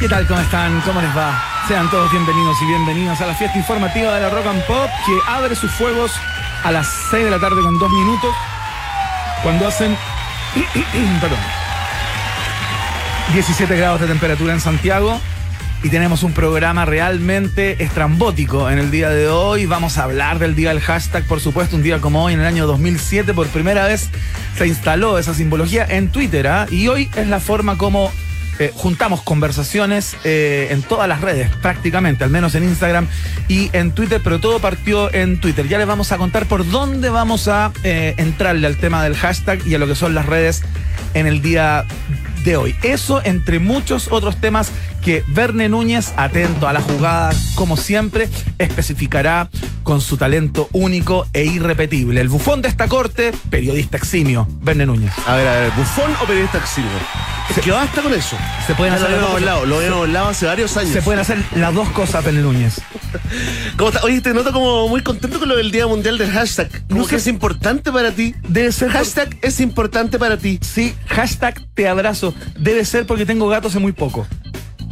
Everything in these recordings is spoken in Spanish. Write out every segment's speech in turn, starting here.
¿Qué tal? ¿Cómo están? ¿Cómo les va? Sean todos bienvenidos y bienvenidas a la fiesta informativa de la Rock and Pop que abre sus fuegos a las 6 de la tarde con 2 minutos cuando hacen perdón 17 grados de temperatura en Santiago y tenemos un programa realmente estrambótico en el día de hoy. Vamos a hablar del día del hashtag, por supuesto, un día como hoy, en el año 2007, por primera vez se instaló esa simbología en Twitter. ¿ah? Y hoy es la forma como eh, juntamos conversaciones eh, en todas las redes, prácticamente, al menos en Instagram y en Twitter, pero todo partió en Twitter. Ya les vamos a contar por dónde vamos a eh, entrarle al tema del hashtag y a lo que son las redes en el día de hoy. Eso entre muchos otros temas que Verne Núñez, atento a la jugada, como siempre, especificará con su talento único e irrepetible. El bufón de esta corte, periodista eximio, Verne Núñez. A ver, a ver, ¿bufón o periodista eximio? Es que basta con eso. Se pueden hacer lo hablado, lo habíamos hablado hace varios años. Se pueden hacer las dos cosas, Verne Núñez. ¿Cómo está? Oye, te noto como muy contento con lo del Día Mundial del Hashtag. Como No que es importante para ti. Debe ser. Hashtag es importante para ti. Sí, hashtag te abrazo. Debe ser porque tengo gato hace muy poco.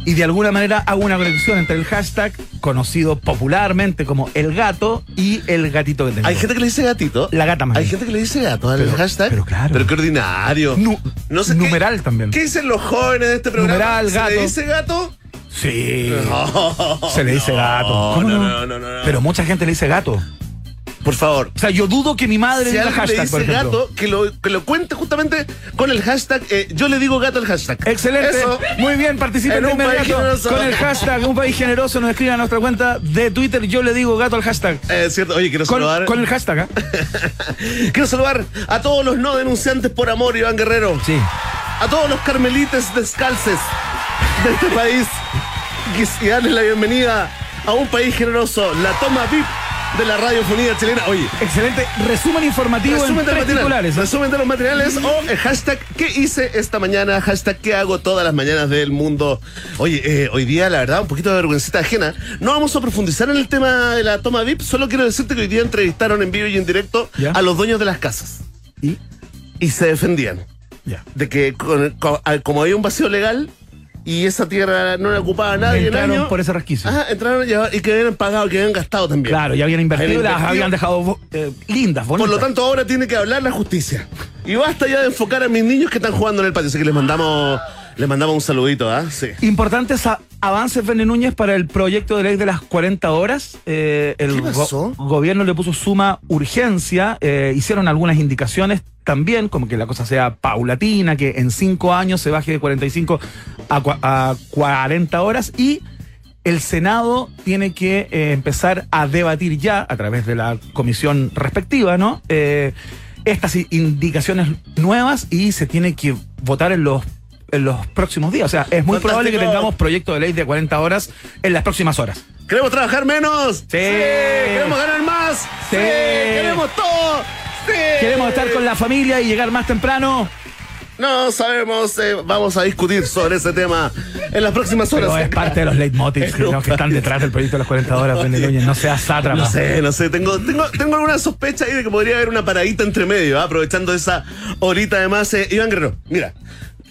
Y de alguna manera hago una conexión entre el hashtag, conocido popularmente como el gato, y el gatito que tengo. Hay gente que le dice gatito. La gata más Hay gente que le dice gato al Pero- hashtag. pero claro. Pero qué ordinario. Nu- no sé qué- numeral también. ¿Qué dicen los jóvenes de este programa? Numeral, ¿Se gato. le dice gato? Sí. No, Se le dice no, gato. ¿Cómo no, no, no, no, no. Pero mucha gente le dice gato. Por favor. O sea, yo dudo que mi madre Si diga hashtag, por dice gato, que lo, que lo cuente justamente con el hashtag. eh, yo le digo gato al hashtag. Excelente, Eso. muy bien, participen En de un país inmediato generoso. con el hashtag Un País Generoso, nos escriban a nuestra cuenta de Twitter, yo le digo gato al hashtag. Eh, cierto. Oye, quiero Con, saludar. con el hashtag, ¿ah? Quiero saludar a todos los no denunciantes por amor, Iván Guerrero. Sí. A todos los carmelites descalces de este país. Y darles la bienvenida a un país generoso, la toma VIP de la radiofonía chilena. Oye, Excelente resumen informativo resumen en de, tres material, titulares. resumen de los materiales o el hashtag ¿Qué hice esta mañana? Hashtag ¿Qué hago todas las mañanas del mundo? Oye, eh, hoy día, la verdad, un poquito de vergüencita ajena. No vamos a profundizar en el tema de la toma VIP. Solo quiero decirte que hoy día entrevistaron en vivo y en directo ¿Ya? a los dueños de las casas. Y Y se defendían ya. de que con- con- al- como había un vacío legal y esa tierra no la ocupaba nadie en Entraron por ese resquicio. Ajá, entraron y, y que habían pagado, que habían gastado también. Claro, ya habían invertido, Habían las habían dejado eh, lindas, bonitas. Por lo tanto, ahora tiene que hablar la justicia. Y basta ya de enfocar a mis niños que están jugando en el patio. Así que les mandamos, les mandamos un saludito, ¿ah? Sí. Importantes a- avances, Verne Núñez, para el proyecto de ley de las 40 horas. Eh, el ¿Qué pasó? gobierno le puso suma urgencia. eh, hicieron algunas indicaciones también, como que la cosa sea paulatina, que en cinco años se baje de 45 a, cua- a 40 horas y el Senado tiene que eh, empezar a debatir ya, a través de la comisión respectiva, ¿no? Eh, estas indicaciones nuevas y se tiene que votar en los en los próximos días. O sea, es muy probable que Fantástico. tengamos proyecto de ley de 40 horas en las próximas horas. ¿Queremos trabajar menos? Sí. ¿Queremos ganar más? Sí. ¿Queremos todo? Sí. Queremos estar con la familia y llegar más temprano. No sabemos, eh, vamos a discutir sobre ese tema en las próximas horas. Pero es parte de los leitmotivs que, que están detrás del proyecto de las 40 horas, Núñez. No seas sátrapa. No sé, no sé, tengo, tengo, tengo alguna sospecha ahí de que podría haber una paradita entre medio, ¿ah? aprovechando esa horita además. Eh, Iván Guerrero, mira,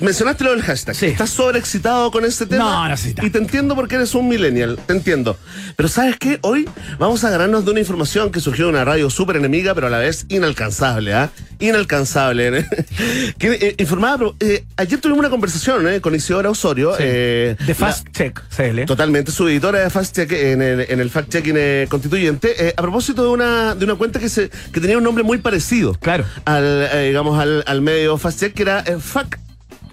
mencionaste lo del hashtag. Sí. ¿Estás sobreexcitado con este tema? No, no sí. Y te entiendo porque eres un millennial, te entiendo. Pero ¿sabes qué? Hoy vamos a agarrarnos de una información que surgió de una radio súper enemiga, pero a la vez inalcanzable, ¿ah? Inalcanzable. ¿eh? que, eh, informaba, ayer tuvimos una conversación eh, con Isidora Osorio. eh, De Fast Check CL. Totalmente, su editora de Fast Check en el, en el Fact Checking Constituyente, a propósito de una, de una cuenta que, se, que tenía un nombre muy parecido Claro. al, digamos, al, al medio Fast Check, que era Fact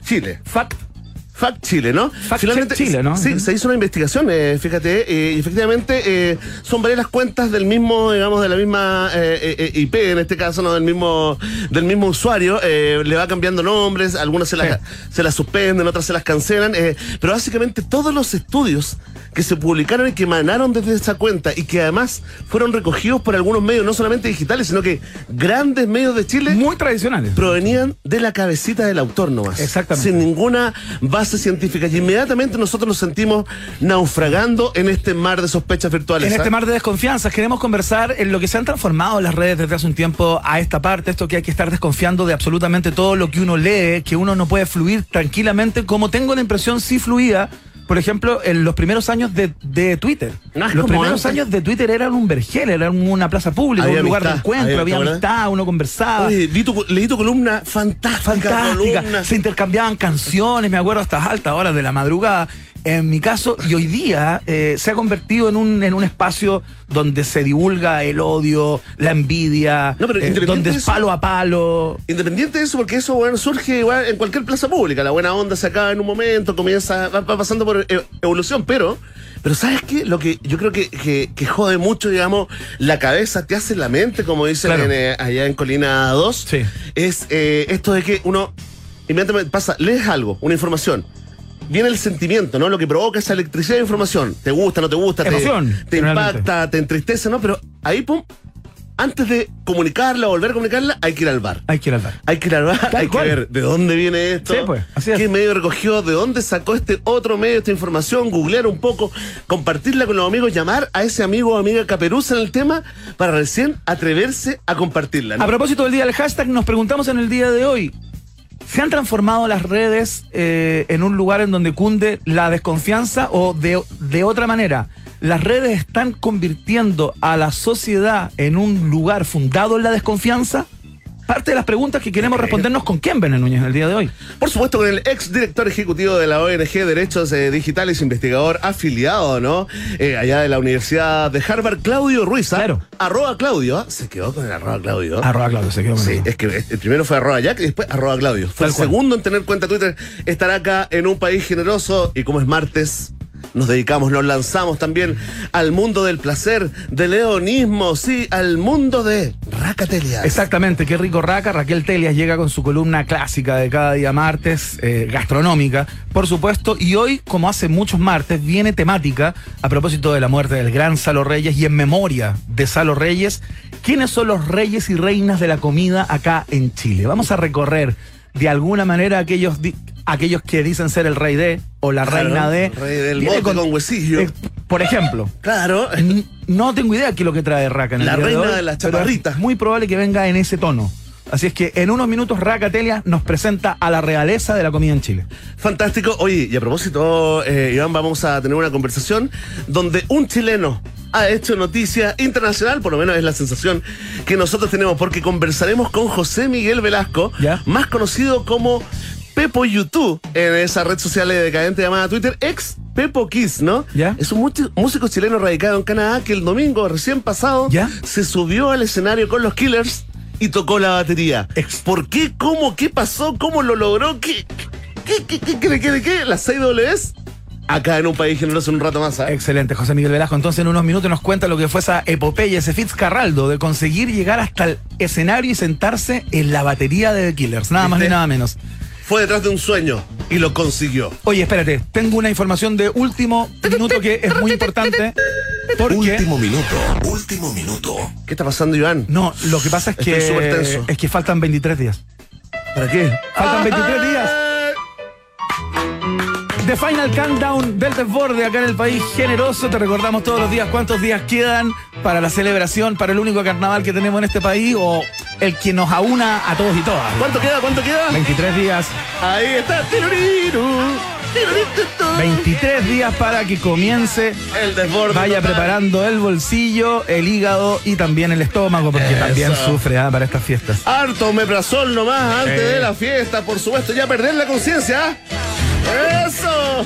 Chile. Fact. Fact Chile, ¿no? Fact Check Chile, ¿no? Sí, se hizo una investigación, eh, fíjate, eh, y efectivamente eh, son varias las cuentas del mismo, digamos, de la misma eh, IP, en este caso, ¿no? Del mismo, del mismo usuario, le va cambiando nombres, algunas se las, Sí. se las suspenden, otras se las cancelan, pero básicamente todos los estudios que se publicaron y que emanaron desde esa cuenta y que además fueron recogidos por algunos medios, no solamente digitales, sino que grandes medios de Chile, Muy tradicionales. provenían de la cabecita del autor nomás. Exactamente. Sin ninguna base científica. Y inmediatamente nosotros nos sentimos naufragando en este mar de sospechas virtuales. En este ¿ah? mar de desconfianzas queremos conversar en lo que se han transformado las redes desde hace un tiempo a esta parte, esto que hay que estar desconfiando de absolutamente todo lo que uno lee, que uno no puede fluir tranquilamente, como tengo la impresión sí fluía por ejemplo, en los primeros años de, de Twitter. No los primeros antes. años de Twitter eran un vergel, eran una plaza pública, Había un lugar de encuentro, había- había ¿te amistad, uno conversaba. Oye, tu- leí tu columna fantástica. fantástica. columna. Se intercambiaban canciones, me acuerdo, hasta altas horas de la madrugada. En mi caso, y hoy día eh, se ha convertido en un, en un espacio donde se divulga el odio, la envidia, No, pero eh, donde de es palo a palo. Independiente de eso, porque eso bueno, surge igual en cualquier plaza pública. La buena onda se acaba en un momento, comienza, va, va pasando por e- evolución, pero, pero ¿sabes qué? Lo que yo creo que, que, que jode mucho, digamos, la cabeza te hace la mente, como dicen Claro. en, eh, allá en Colina 2, Sí. es eh, esto de que uno inmediatamente pasa, lees algo, una información. Viene el sentimiento, ¿no? Lo que provoca esa electricidad de información. Te gusta, no te gusta, te- Emoción, te, generalmente. impacta, te entristece, ¿no? Pero ahí, pum, antes de comunicarla, volver a comunicarla, hay que ir al bar. Hay que ir al bar. Hay que ir al bar, Tal hay cual. que ver de dónde viene esto. Sí, pues, así es. ¿Qué medio recogió? ¿De dónde sacó este otro medio esta información? Googlear un poco, compartirla con los amigos, llamar a ese amigo o amiga caperuza en el tema para recién atreverse a compartirla. ¿no? A propósito del día del hashtag, nos preguntamos en el día de hoy. ¿Se han transformado las redes eh, en un lugar en donde cunde la desconfianza o de, de otra manera? ¿Las redes están convirtiendo a la sociedad en un lugar fundado en la desconfianza? Parte de las preguntas que queremos respondernos con quién, Bené Núñez, el día de hoy. Por supuesto, con el ex director ejecutivo de la ONG Derechos eh, Digitales, investigador afiliado, ¿no? Eh, allá de la Universidad de Harvard, Claudio Ruiz. ¿ah? Claro. Arroba Claudio. ¿ah? Se quedó con el arroba Claudio. Arroba Claudio, se quedó con Sí, es que el primero fue arroba Jack y después arroba Claudio. Fue Tal el cual. segundo en tener cuenta Twitter. Estará acá en un país generoso y como es martes. Nos dedicamos, nos lanzamos también al mundo del placer, del leonismo, sí, al mundo de Racatelias. Exactamente, qué rico raca. Raquel Telias llega con su columna clásica de cada día martes, eh, gastronómica, por supuesto. Y hoy, como hace muchos martes, viene temática a propósito de la muerte del gran Salo Reyes y en memoria de Salo Reyes. ¿Quiénes son los reyes y reinas de la comida acá en Chile? Vamos a recorrer de alguna manera aquellos, di- aquellos que dicen ser el rey de o la Claro, reina de. rey del con huesillo. eh, por ejemplo, Claro. No tengo idea qué es lo que trae Raka en el La día reina hoy, de las chaparritas. es Muy probable que venga en ese tono. Así es que en unos minutos Raka Telia nos presenta a la realeza de la comida en Chile. Fantástico. Oye, y a propósito, eh, Iván, vamos a tener una conversación donde un chileno ha hecho noticia internacional, por lo menos es la sensación que nosotros tenemos, porque conversaremos con José Miguel Velasco, Ya. más conocido como Pepo YouTube en esa red social decadente llamada Twitter, ex Pepo Kiss, ¿no? Ya. Es un músico- músico chileno radicado en Canadá que el domingo recién pasado Ya. se subió al escenario con los Killers y tocó la batería. ¿Por qué? ¿Cómo? ¿Qué pasó? ¿Cómo lo logró? ¿Qué? ¿Qué? ¿Qué? ¿Qué? ¿Qué? ¿Qué? ¿Qué? ¿Las 6 Ws? Acá en un país generoso en un rato más, ¿ah? Excelente, José Miguel Velasco. Entonces en unos minutos nos cuenta lo que fue esa epopeya, ese Fitzcarraldo, de conseguir llegar hasta el escenario y sentarse en la batería de The Killers. Nada más ni nada menos. Fue detrás de un sueño y lo consiguió. Oye, espérate, tengo una información de último minuto que es muy importante. Porque. Último minuto, último minuto. ¿Qué está pasando, Iván? No, lo que pasa es Estoy súper que. tenso. Es que faltan 23 días. ¿Para qué? Faltan 23 días. Ah, The Final Countdown del desborde acá en el país generoso. Te recordamos todos los días cuántos días quedan para la celebración, para el único carnaval que tenemos en este país o el que nos aúna a todos y todas. ¿Cuánto queda? ¿Cuánto queda? 23 días. Ahí está. Tiruriru, 23 días para que comience. El desborde. Vaya total. preparando el bolsillo, el hígado y también el estómago, porque Eso. también sufre ah, para estas fiestas. Harto omeprazol nomás antes de la fiesta, por supuesto. Ya perder la conciencia. ¿ah? ¡Eso!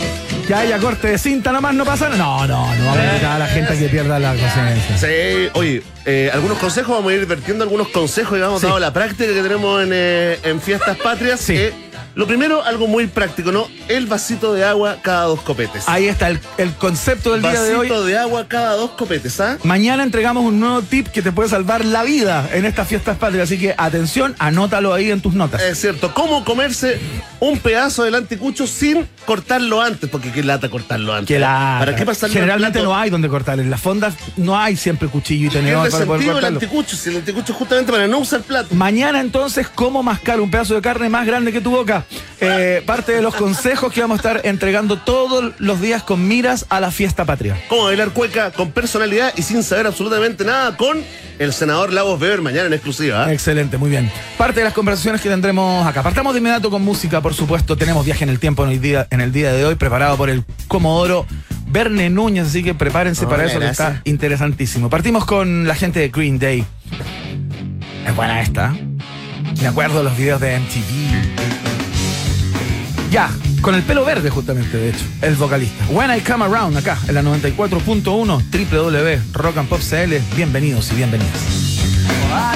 Que haya corte de cinta nomás, no pasa nada. No, no, no vamos a invitar a la gente a que pierda la conciencia. Sí, oye, eh, algunos consejos, vamos a ir vertiendo algunos consejos y vamos Sí. dado la práctica que tenemos en, eh, en fiestas patrias. Sí. Lo primero, algo muy práctico, ¿no? El vasito de agua cada dos copetes. Ahí está el, el concepto del día de vasito hoy. de agua cada dos copetes, ¿ah? Mañana entregamos un nuevo tip que te puede salvar la vida en estas fiestas patrias. Así que atención, anótalo ahí en tus notas. Es cierto, ¿cómo comerse un pedazo del anticucho sin cortarlo antes? Porque qué lata cortarlo antes. Que la, ¿Para qué pasarlo Generalmente no hay donde cortar. En las fondas no hay siempre cuchillo y tenedor para poder sentido el cortarlo. anticucho, si el anticucho es justamente para no usar plato. Mañana entonces, ¿cómo mascar un pedazo de carne más grande que tu boca? Eh, parte de los consejos que vamos a estar entregando todos los días con miras a la fiesta patria. Cómo bailar cueca con personalidad y sin saber absolutamente nada con el senador Lagos Weber mañana en exclusiva. ¿ah? Excelente, muy bien. Parte de las conversaciones que tendremos acá. Partamos de inmediato con música, por supuesto. Tenemos viaje en el tiempo en el día, en el día de hoy, preparado por el Comodoro Verne Núñez, así que prepárense para eso, que está interesantísimo. Partimos con la gente de Green Day. Es buena esta. ¿eh? Me acuerdo de los videos de MTV. Ya, con el pelo verde justamente, de hecho, el vocalista. When I Come Around, acá, en la 94.1, www, Rock and Pop CL. Bienvenidos y bienvenidas. I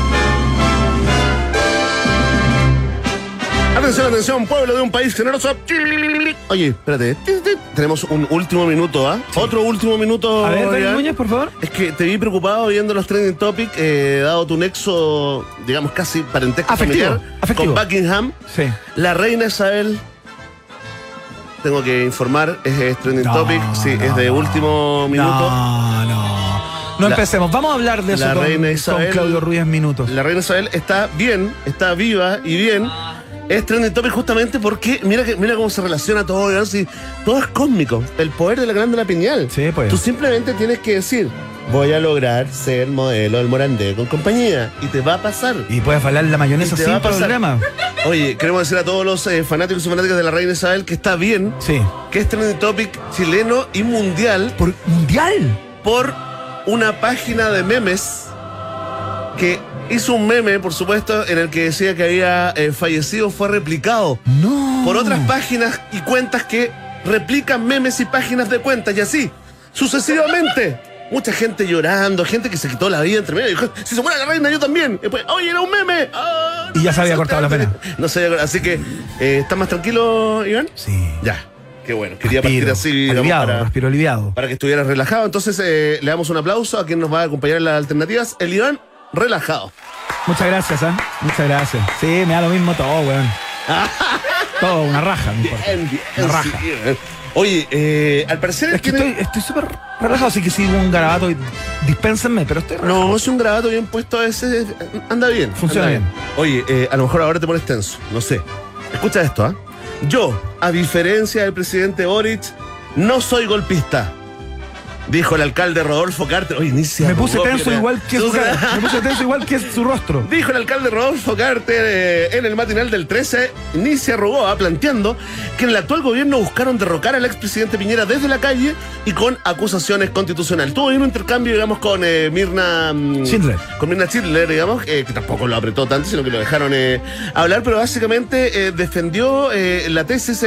Atención, atención, pueblo de un país generoso. Oye, espérate. Tenemos un último minuto, ¿ah? Otro último minuto. A ver. Núñez, por favor. Es que te vi preocupado viendo los trending topics, eh, dado tu nexo, digamos, casi parentesco Afectivo, familiar afectivo. con Buckingham. Sí. La reina Isabel, tengo que informar, es, es trending No, topic, sí, no, es de último minuto. No, no. No La- empecemos. Vamos a hablar de eso la con, reina con Isabel- Claudio Ruiz en minutos. La reina Isabel está bien, está viva y bien. Es trending topic justamente porque mira que mira cómo se relaciona todo, si todo es cósmico. El poder de la glándula pineal. Sí, pues. Tú simplemente tienes que decir, voy a lograr ser modelo del Morandé con compañía. Y te va a pasar. Y puedes bailar la mayonesa sin problema. Oye, queremos decir a todos los eh, fanáticos y fanáticas de la reina Isabel que está bien, Sí. que es trending topic chileno y mundial ¿Por mundial? por una página de memes que hizo un meme, por supuesto, en el que decía que había eh, fallecido, fue replicado No. por otras páginas y cuentas que replican memes y páginas de cuentas y así, sucesivamente. Mucha gente llorando, gente que se quitó la vida entre medio. Dijo, si se muere la reina, yo también. Y después, oye, era un meme. Y ya se había cortado la pena. No se había cortado. Así que, eh, ¿estás más tranquilo, Iván? Sí. Ya. Qué bueno. Quería Respiro, partir así, digamos, aliviado, para, respiro aliviado. para que estuvieras relajado. Entonces, eh, le damos un aplauso a quien nos va a acompañar en las alternativas. El Iván, relajado. Muchas gracias, ¿ah? Muchas gracias. Sí, me da lo mismo todo, weón. todo, una raja, no importa. Bien, bien, Una raja. sí, bien. Oye, eh, al parecer Es que tiene- estoy súper relajado, así que sigo un garabato y dispénsenme, pero estoy relajado. No, es un grabato bien puesto a veces. Anda bien. Funciona anda bien. Oye, eh, a lo mejor ahora te pones tenso. No sé. Escucha esto, ¿ah? Yo, a diferencia del presidente Boric, no soy golpista. Dijo el alcalde Rodolfo Carter. Oye, ni se Me puse tenso igual que su cara. Me puse tenso igual que su rostro. Dijo el alcalde Rodolfo Carter eh, en el matinal del 13, ni se arrugó, ah, planteando que en el actual gobierno buscaron derrocar al expresidente Piñera desde la calle y con acusaciones constitucionales. Tuvo un intercambio, digamos, con eh, Mirna mm, Schindler. Con Mirna Schindler, digamos, eh, que tampoco lo apretó tanto, sino que lo dejaron hablar, pero básicamente defendió la tesis,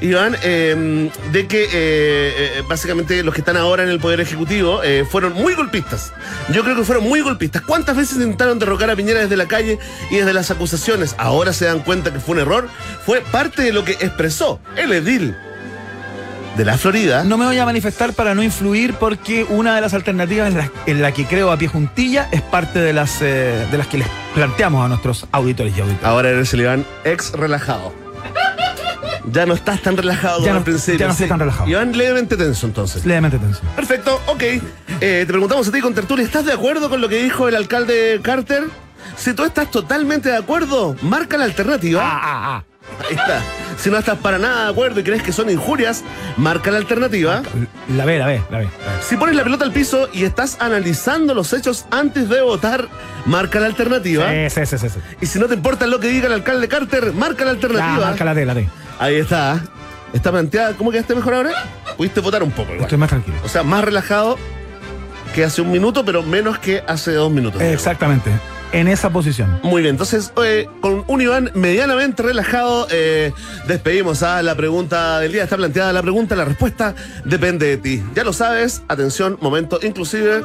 Iván, de que básicamente los que están ahora en el Poder Ejecutivo eh, fueron muy golpistas. Yo creo que fueron muy golpistas. ¿Cuántas veces intentaron derrocar a Piñera desde la calle y desde las acusaciones? Ahora se dan cuenta que fue un error. Fue parte de lo que expresó el edil de la Florida. No me voy a manifestar para no influir porque una de las alternativas en la, en la que creo a pie juntilla es parte de las, eh, de las que les planteamos a nuestros auditores y auditoras. Ahora eres el Iván ex relajado. Ya no estás tan relajado Ya como no- al principio. ya no estoy tan relajado. Iván levemente tenso entonces. Levemente tenso. Perfecto, ok. Eh, te preguntamos a ti con Tertulia, ¿estás de acuerdo con lo que dijo el alcalde Carter? Si tú estás totalmente de acuerdo, marca la alternativa. Ah, ah, Ahí está. Si no estás para nada de acuerdo y crees que son injurias, marca la alternativa. La ve, la ve, la ve. Si pones la pelota al piso y estás analizando los hechos antes de votar, marca la alternativa. Sí, sí, sí, sí. Y si no te importa lo que diga el alcalde Carter, marca la Ya, alternativa. marca la D, la D. Ahí está. Está planteada. ¿Cómo quedaste mejor ahora? Pudiste votar un poco igual. Estoy más tranquilo. O sea, más relajado que hace un minuto, pero menos que hace dos minutos. digamos. En esa posición. Muy bien, entonces eh, con un Iván medianamente relajado eh, despedimos a la pregunta del día. Está planteada la pregunta, la respuesta depende de ti. Ya lo sabes, atención, momento inclusive.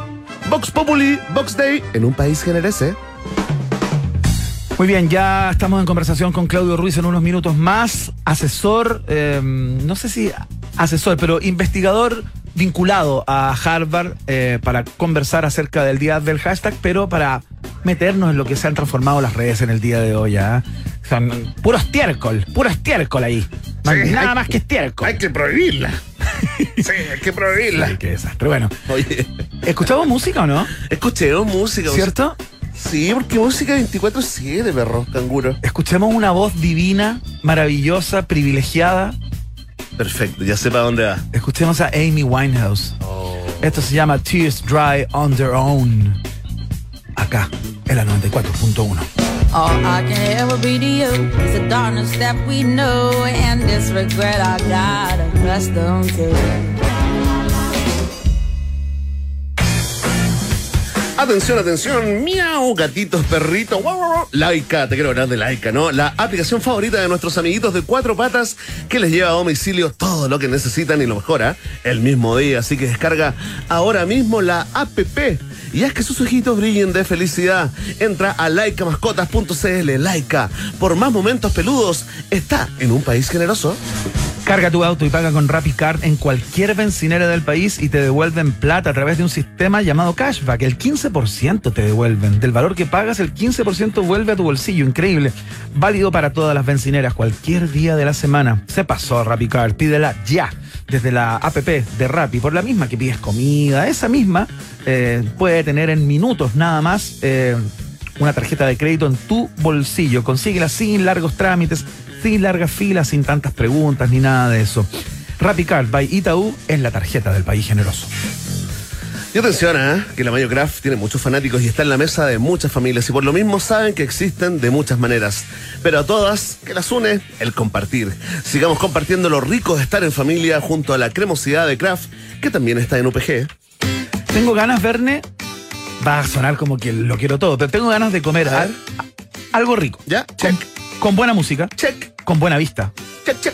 Vox Populi, Vox Day, en un país generese. Muy bien, ya estamos en conversación con Claudio Ruiz en unos minutos más. Asesor, eh, no sé si asesor, pero investigador vinculado a Harvard eh, para conversar acerca del día del hashtag, pero para meternos en lo que se han transformado las redes en el día de hoy. ¿ah? Son puro estiércol, puro estiércol ahí. Sí, nada hay- más que estiércol. Hay que prohibirla. sí, hay que prohibirla. Ay, qué desastre. Bueno, Oye, ¿escuchamos música o no? escuchemos música. ¿Cierto? Sí, porque música 24-7, perro, canguro. Escuchemos una voz divina, maravillosa, privilegiada. Perfecto, ya sé para dónde va. Escuchemos a Amy Winehouse. Oh. Esto se llama Tears Dry on Their Own. Acá, en la 94.1. All I can ever be to you is the darkness that we know and this regret I got accustomed to. Atención, atención, miau, gatitos, perritos, guau, te quiero hablar de Laika, ¿no? La aplicación favorita de nuestros amiguitos de cuatro patas que les lleva a domicilio todo lo que necesitan y lo mejora el mismo día. Así que descarga ahora mismo la APP y haz que sus ojitos brillen de felicidad. Entra a laicamascotas.cl, Laika. Por más momentos peludos, está en un país generoso. Carga tu auto y paga con RappiCard en cualquier bencinera del país y te devuelven plata a través de un sistema llamado Cashback. El 15% te devuelven. Del valor que pagas, el 15% vuelve a tu bolsillo. Increíble. Válido para todas las bencineras, cualquier día de la semana. Se pasó RappiCard. Pídela ya. Desde la app de Rappi, por la misma que pides comida, esa misma eh, puede tener en minutos nada más eh, una tarjeta de crédito en tu bolsillo. Consíguela sin largos trámites, sin largas filas, sin tantas preguntas ni nada de eso. RappiCard by Itaú es la tarjeta del país generoso. Y atención, ¿eh? que la Mayo Craft tiene muchos fanáticos y está en la mesa de muchas familias y por lo mismo saben que existen de muchas maneras. Pero a todas, que las une el compartir. Sigamos compartiendo lo rico de estar en familia junto a la cremosidad de Craft, que también está en UPG. Tengo ganas, Verne, va a sonar como que lo quiero todo, pero tengo ganas de comer A al- ver. algo rico. ¿Ya? Check, con buena música, check, con buena vista, check, check,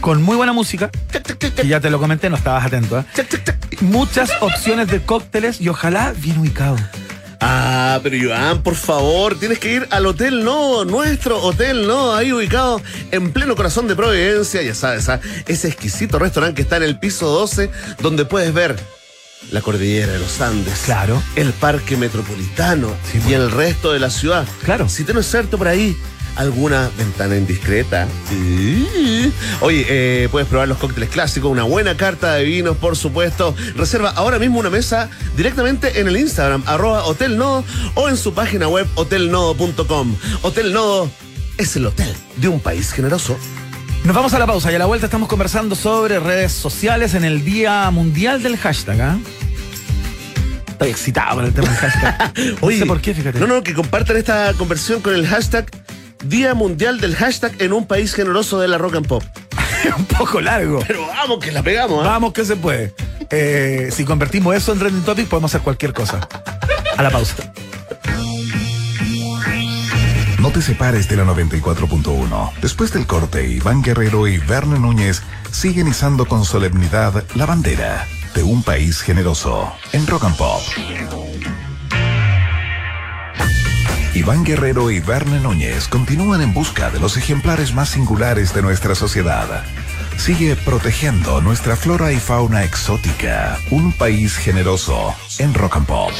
con muy buena música, check, check, check, que ya te lo comenté, no estabas atento, ¿eh? check, check, check. Muchas opciones de cócteles y ojalá bien ubicado. Ah, pero Joan, por favor, tienes que ir al Hotel Nodo, nuestro Hotel Nodo, ahí ubicado en pleno corazón de Providencia, ya sabes, ¿ah? ese exquisito restaurante que está en el piso 12, donde puedes ver la cordillera de los Andes, Claro. el parque metropolitano Sí, y el resto de la ciudad. Claro. Si te no es cierto por ahí, alguna ventana indiscreta. Sí. Oye, eh, puedes probar los cócteles clásicos, una buena carta de vinos, por supuesto. Reserva ahora mismo una mesa directamente en el Instagram, arroba Hotel Nodo, o en su página web hotelnodo.com. Hotel Nodo es el hotel de un país generoso. Nos vamos a la pausa y a la vuelta estamos conversando sobre redes sociales en el Día Mundial del Hashtag. ¿ah? Estoy excitado con el tema del hashtag. No sé por qué, fíjate. No, no, que compartan esta conversión con el hashtag Día Mundial del Hashtag en un país generoso de la rock and pop. Un poco largo. Pero vamos, que la pegamos, ¿ah? Vamos que se puede. Eh, si convertimos eso en trending topic, podemos hacer cualquier cosa. A la pausa. No te separes de la 94.1. Después del corte, Iván Guerrero y Verne Núñez siguen izando con solemnidad la bandera de un país generoso en Rock and Pop. Iván Guerrero y Verne Núñez continúan en busca de los ejemplares más singulares de nuestra sociedad. Sigue protegiendo nuestra flora y fauna exótica. Un país generoso en Rock and Pop.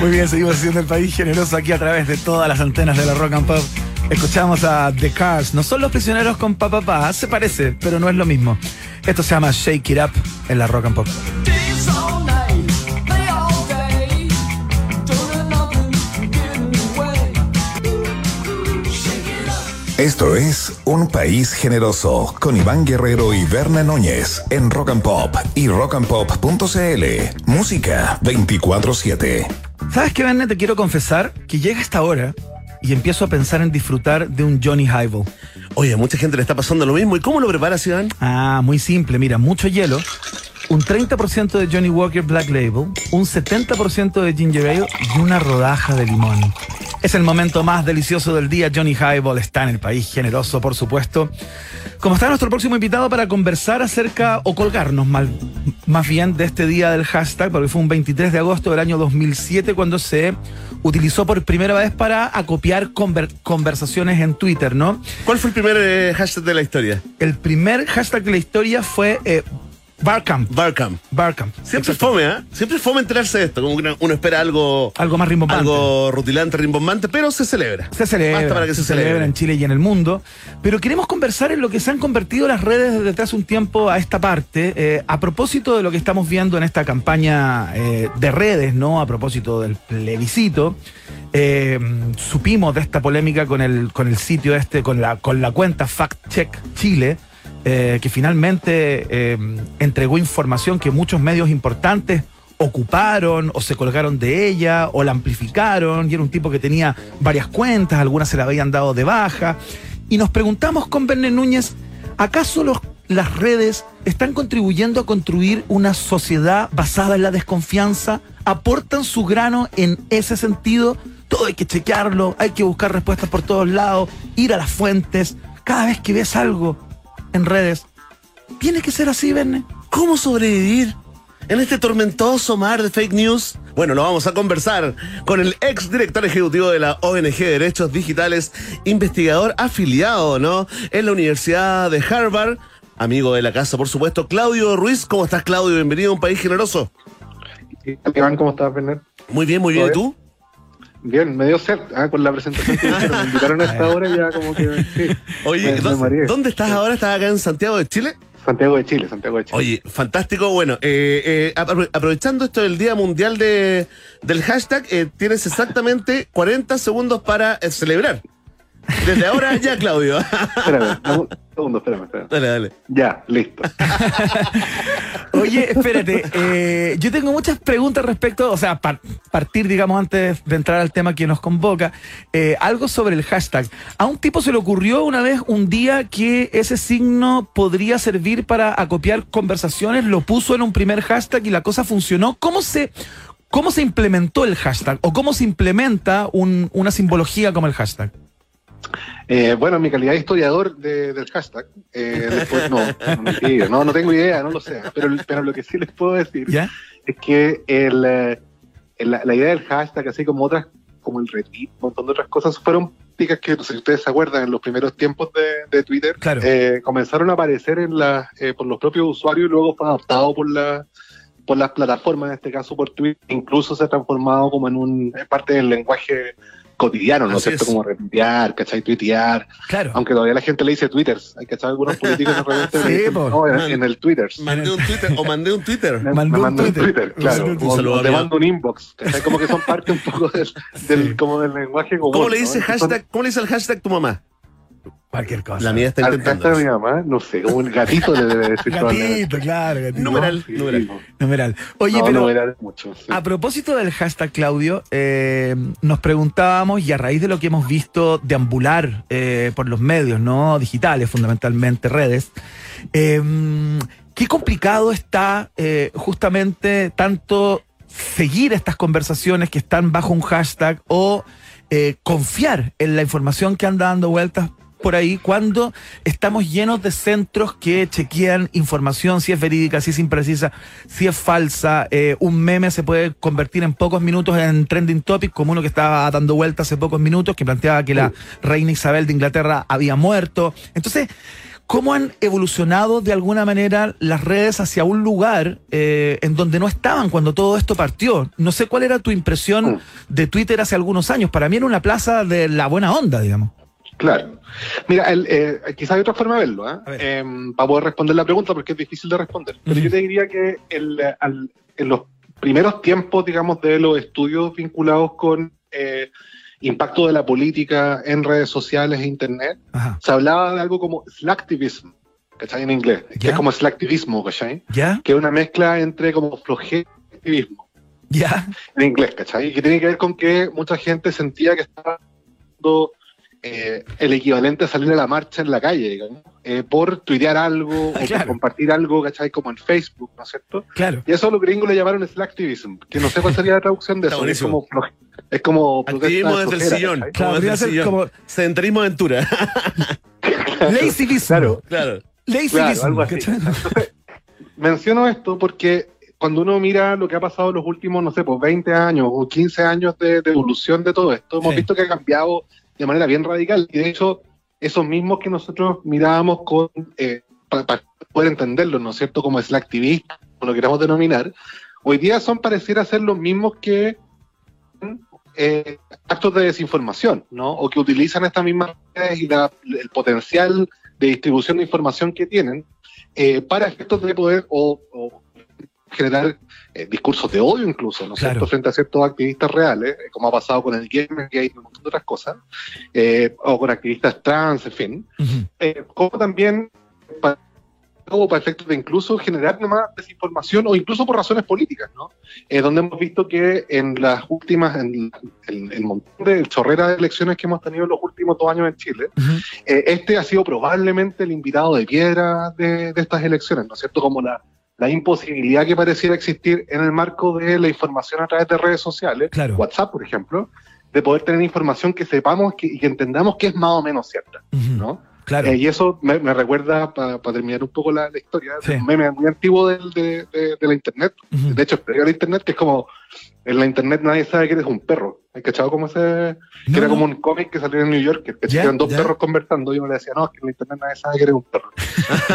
Muy bien, seguimos siendo el país generoso aquí a través de todas las antenas de la Rock and Pop. Escuchamos a The Cars. No son los prisioneros con papá, se parece, pero no es lo mismo. Esto se llama Shake It Up en la Rock and Pop. Esto es Un País Generoso con Iván Guerrero y Berna Núñez en Rock and Pop y rockandpop.cl. Música 24-7. ¿Sabes qué, Verne? Te quiero confesar que llega esta hora y empiezo a pensar en disfrutar de un Johnny Highball. Oye, a mucha gente le está pasando lo mismo. ¿Y cómo lo preparas, Iván? Ah, muy simple, mira, mucho hielo, un 30% de Johnny Walker Black Label, un 70% de ginger ale y una rodaja de limón. Es el momento más delicioso del día. Johnny Highball está en el país generoso, por supuesto. Como está nuestro próximo invitado para conversar acerca o colgarnos mal, más bien de este día del hashtag, porque fue un 23 de agosto del año 2007 cuando se utilizó por primera vez para acopiar conver- conversaciones en Twitter, ¿no? ¿Cuál fue el primer eh, hashtag de la historia? El primer hashtag de la historia fue eh, Barcamp. Barcamp. Barcamp. Siempre es fome, ¿ah? Siempre es fome enterarse de esto. Como que uno, espera algo, Algo más rimbombante. algo rutilante, rimbombante, pero se celebra. Se celebra, Basta para que se, celebre. en Chile y en el mundo. Pero queremos conversar en lo que se han convertido las redes desde hace un tiempo a esta parte, eh, a propósito de lo que estamos viendo en esta campaña eh, de redes, ¿no? A propósito del plebiscito. Eh, supimos de esta polémica con el, con el sitio este, con la, con la cuenta Fact Check Chile. Eh, que finalmente eh, entregó información que muchos medios importantes ocuparon o se colgaron de ella o la amplificaron y era un tipo que tenía varias cuentas, algunas se la habían dado de baja y nos preguntamos con Verne Núñez, ¿acaso los- las redes están contribuyendo a construir una sociedad basada en la desconfianza? ¿Aportan su grano en ese sentido? Todo hay que chequearlo, hay que buscar respuestas por todos lados, ir a las fuentes. Cada vez que ves algo en redes, tiene que ser así, Verne. ¿Cómo sobrevivir en este tormentoso mar de fake news? Bueno, lo vamos a conversar con el ex director ejecutivo de la ONG Derechos Digitales, investigador afiliado, ¿no? En la Universidad de Harvard, amigo de la casa, por supuesto, Claudio Ruiz. ¿Cómo estás, Claudio? Bienvenido a un país generoso. ¿cómo estás, Bernard? Muy bien, muy bien. ¿Y tú? Bien, me dio sed ah, con la presentación que. Me invitaron a esta hora y ya como que sí. Oye, Me- me ¿dó- mareé. ¿dónde estás ahora? ¿Estás acá en Santiago de Chile? Santiago de Chile, Santiago de Chile. Oye, fantástico. Bueno, eh, eh, apro- aprovechando esto del Día Mundial de, del hashtag, eh, tienes exactamente 40 segundos para eh, celebrar. Desde ahora ya, Claudio. Espérame, un segundo, espérame, espérame. dale, dale. Ya, listo. Oye, espérate, eh, yo tengo muchas preguntas respecto, o sea, par- partir, digamos, antes de entrar al tema que nos convoca, eh, algo sobre el hashtag. A un tipo se le ocurrió una vez, un día, que ese signo podría servir para acopiar conversaciones, lo puso en un primer hashtag y la cosa funcionó. ¿Cómo se, cómo se implementó el hashtag? ¿O cómo se implementa un- una simbología como el hashtag? Eh, bueno, en mi calidad de historiador de- del hashtag, eh, después, no, no, no, no tengo idea, no lo sé. Pero, pero lo que sí les puedo decir ¿Ya? es que el, eh, el- la, la idea del hashtag, así como otras, como el retweet, un montón de otras cosas, fueron prácticas que, no sé si ustedes se acuerdan, en los primeros tiempos de, de Twitter, Claro. eh, comenzaron a aparecer en la, eh, por los propios usuarios y luego fue adaptado por la por las plataformas, en este caso por Twitter, incluso se ha transformado como en un en parte del lenguaje cotidiano, ¿no es cierto? Como retuitear, ¿cachai? Tuitear, Claro. aunque todavía la gente le dice Twitters, hay que saber algunos políticos de repente Sí, dicen, po. no, en, en el Twitters. Mandé un Twitter o mandé un Twitter. Me, Mandó me un mando un Twitter. Twitter, claro. Un O, Twitter. o te mando un inbox. ¿cachai? Como que son parte un poco del, del- como del lenguaje común. ¿Cómo le ¿no? dice Entonces, hashtag? ¿Cómo le dice el hashtag tu mamá? Cualquier cosa. La mía está intentando. de mi mamá, no sé, como un gatito le debe decir. Gatito, claro, gatito. Numeral, Sí, numeral. Numeral. Oye, no, pero... mucho. sí. A propósito del hashtag, Claudio, eh, nos preguntábamos, y a raíz de lo que hemos visto deambular eh, por los medios, ¿no? Digitales, fundamentalmente redes, eh, qué complicado está eh, justamente tanto seguir estas conversaciones que están bajo un hashtag o eh, confiar en la información que anda dando vueltas por ahí cuando estamos llenos de centros que chequean información, si es verídica, si es imprecisa, si es falsa. Eh, un meme se puede convertir en pocos minutos en trending topic, como uno que estaba dando vueltas hace pocos minutos, que planteaba que la reina Isabel de Inglaterra había muerto. Entonces, ¿cómo han evolucionado de alguna manera las redes hacia un lugar eh, en donde no estaban cuando todo esto partió? No sé cuál era tu impresión de Twitter hace algunos años. Para mí era una plaza de la buena onda, digamos. Claro. Mira, el, eh, quizás hay otra forma de verlo, ver. Em, para poder responder la pregunta, porque es difícil de responder. Pero yo te diría que el, eh, al- en los primeros tiempos, digamos, de los estudios vinculados con eh, impacto de la política en redes sociales e Internet, Ajá. se hablaba de algo como slacktivism, ¿cachai? En inglés, que es como slacktivismo, ¿cachai? ¿Ya? Que es una mezcla entre como flojera y activismo ¿Ya? en inglés, ¿cachai? Y que tiene que ver con que mucha gente sentía que estaba dando eh, el equivalente a salir a la marcha en la calle, digamos, eh, por tuitear algo o Claro. por compartir algo, ¿cachai? Como en Facebook, ¿no es cierto? Claro. Y eso los gringos le llamaron slacktivism, que no sé cuál sería la traducción de eso, es como Es como Activismo desde el sillón. como desde podría el ser sillón. como- Sedentarismo aventura. Lazyismo. Claro. claro. Claro, algo así. ¿cachai? Entonces, menciono esto porque cuando uno mira lo que ha pasado en los últimos, no sé, pues 20 años o 15 años de, de evolución de todo esto, hemos Sí. visto que ha cambiado de manera bien radical. Y de hecho, esos mismos que nosotros mirábamos con eh, para poder entenderlo, ¿no es cierto? Como es el activista, como lo queramos denominar, hoy día son pareciera ser los mismos que eh, actos de desinformación, ¿no? O que utilizan estas mismas y la- el potencial de distribución de información que tienen eh, para efectos de poder o generar eh, discursos de odio incluso, ¿no es Claro. cierto?, frente a ciertos activistas reales, eh, como ha pasado con el Gamergate y un montón de otras cosas, eh, o con activistas trans, en fin, Ujú. eh, como también para, o para efectos de incluso generar nomás desinformación o incluso por razones políticas, ¿no? Eh, donde hemos visto que en las últimas, en el, el montón de chorrera de elecciones que hemos tenido en los últimos dos años en Chile, Ujú. eh, este ha sido probablemente el invitado de piedra de, de estas elecciones, ¿no es cierto? Como la, la imposibilidad que pareciera existir en el marco de la información a través de redes sociales, Claro. WhatsApp, por ejemplo, de poder tener información que sepamos que, y que entendamos que es más o menos cierta. ¿no? Claro. Eh, y eso me, me recuerda, para terminar un poco la, la historia, Sí. de un meme muy antiguo del- de, de- de la Internet, de hecho, a la Internet, que es como, en la Internet nadie sabe que eres un perro. ¿Has cachado como ese, que No, era no. como un cómic que salió en New York, que, que eran dos perros conversando y uno le decía, no, es que en Internet nadie sabe que eres un perro.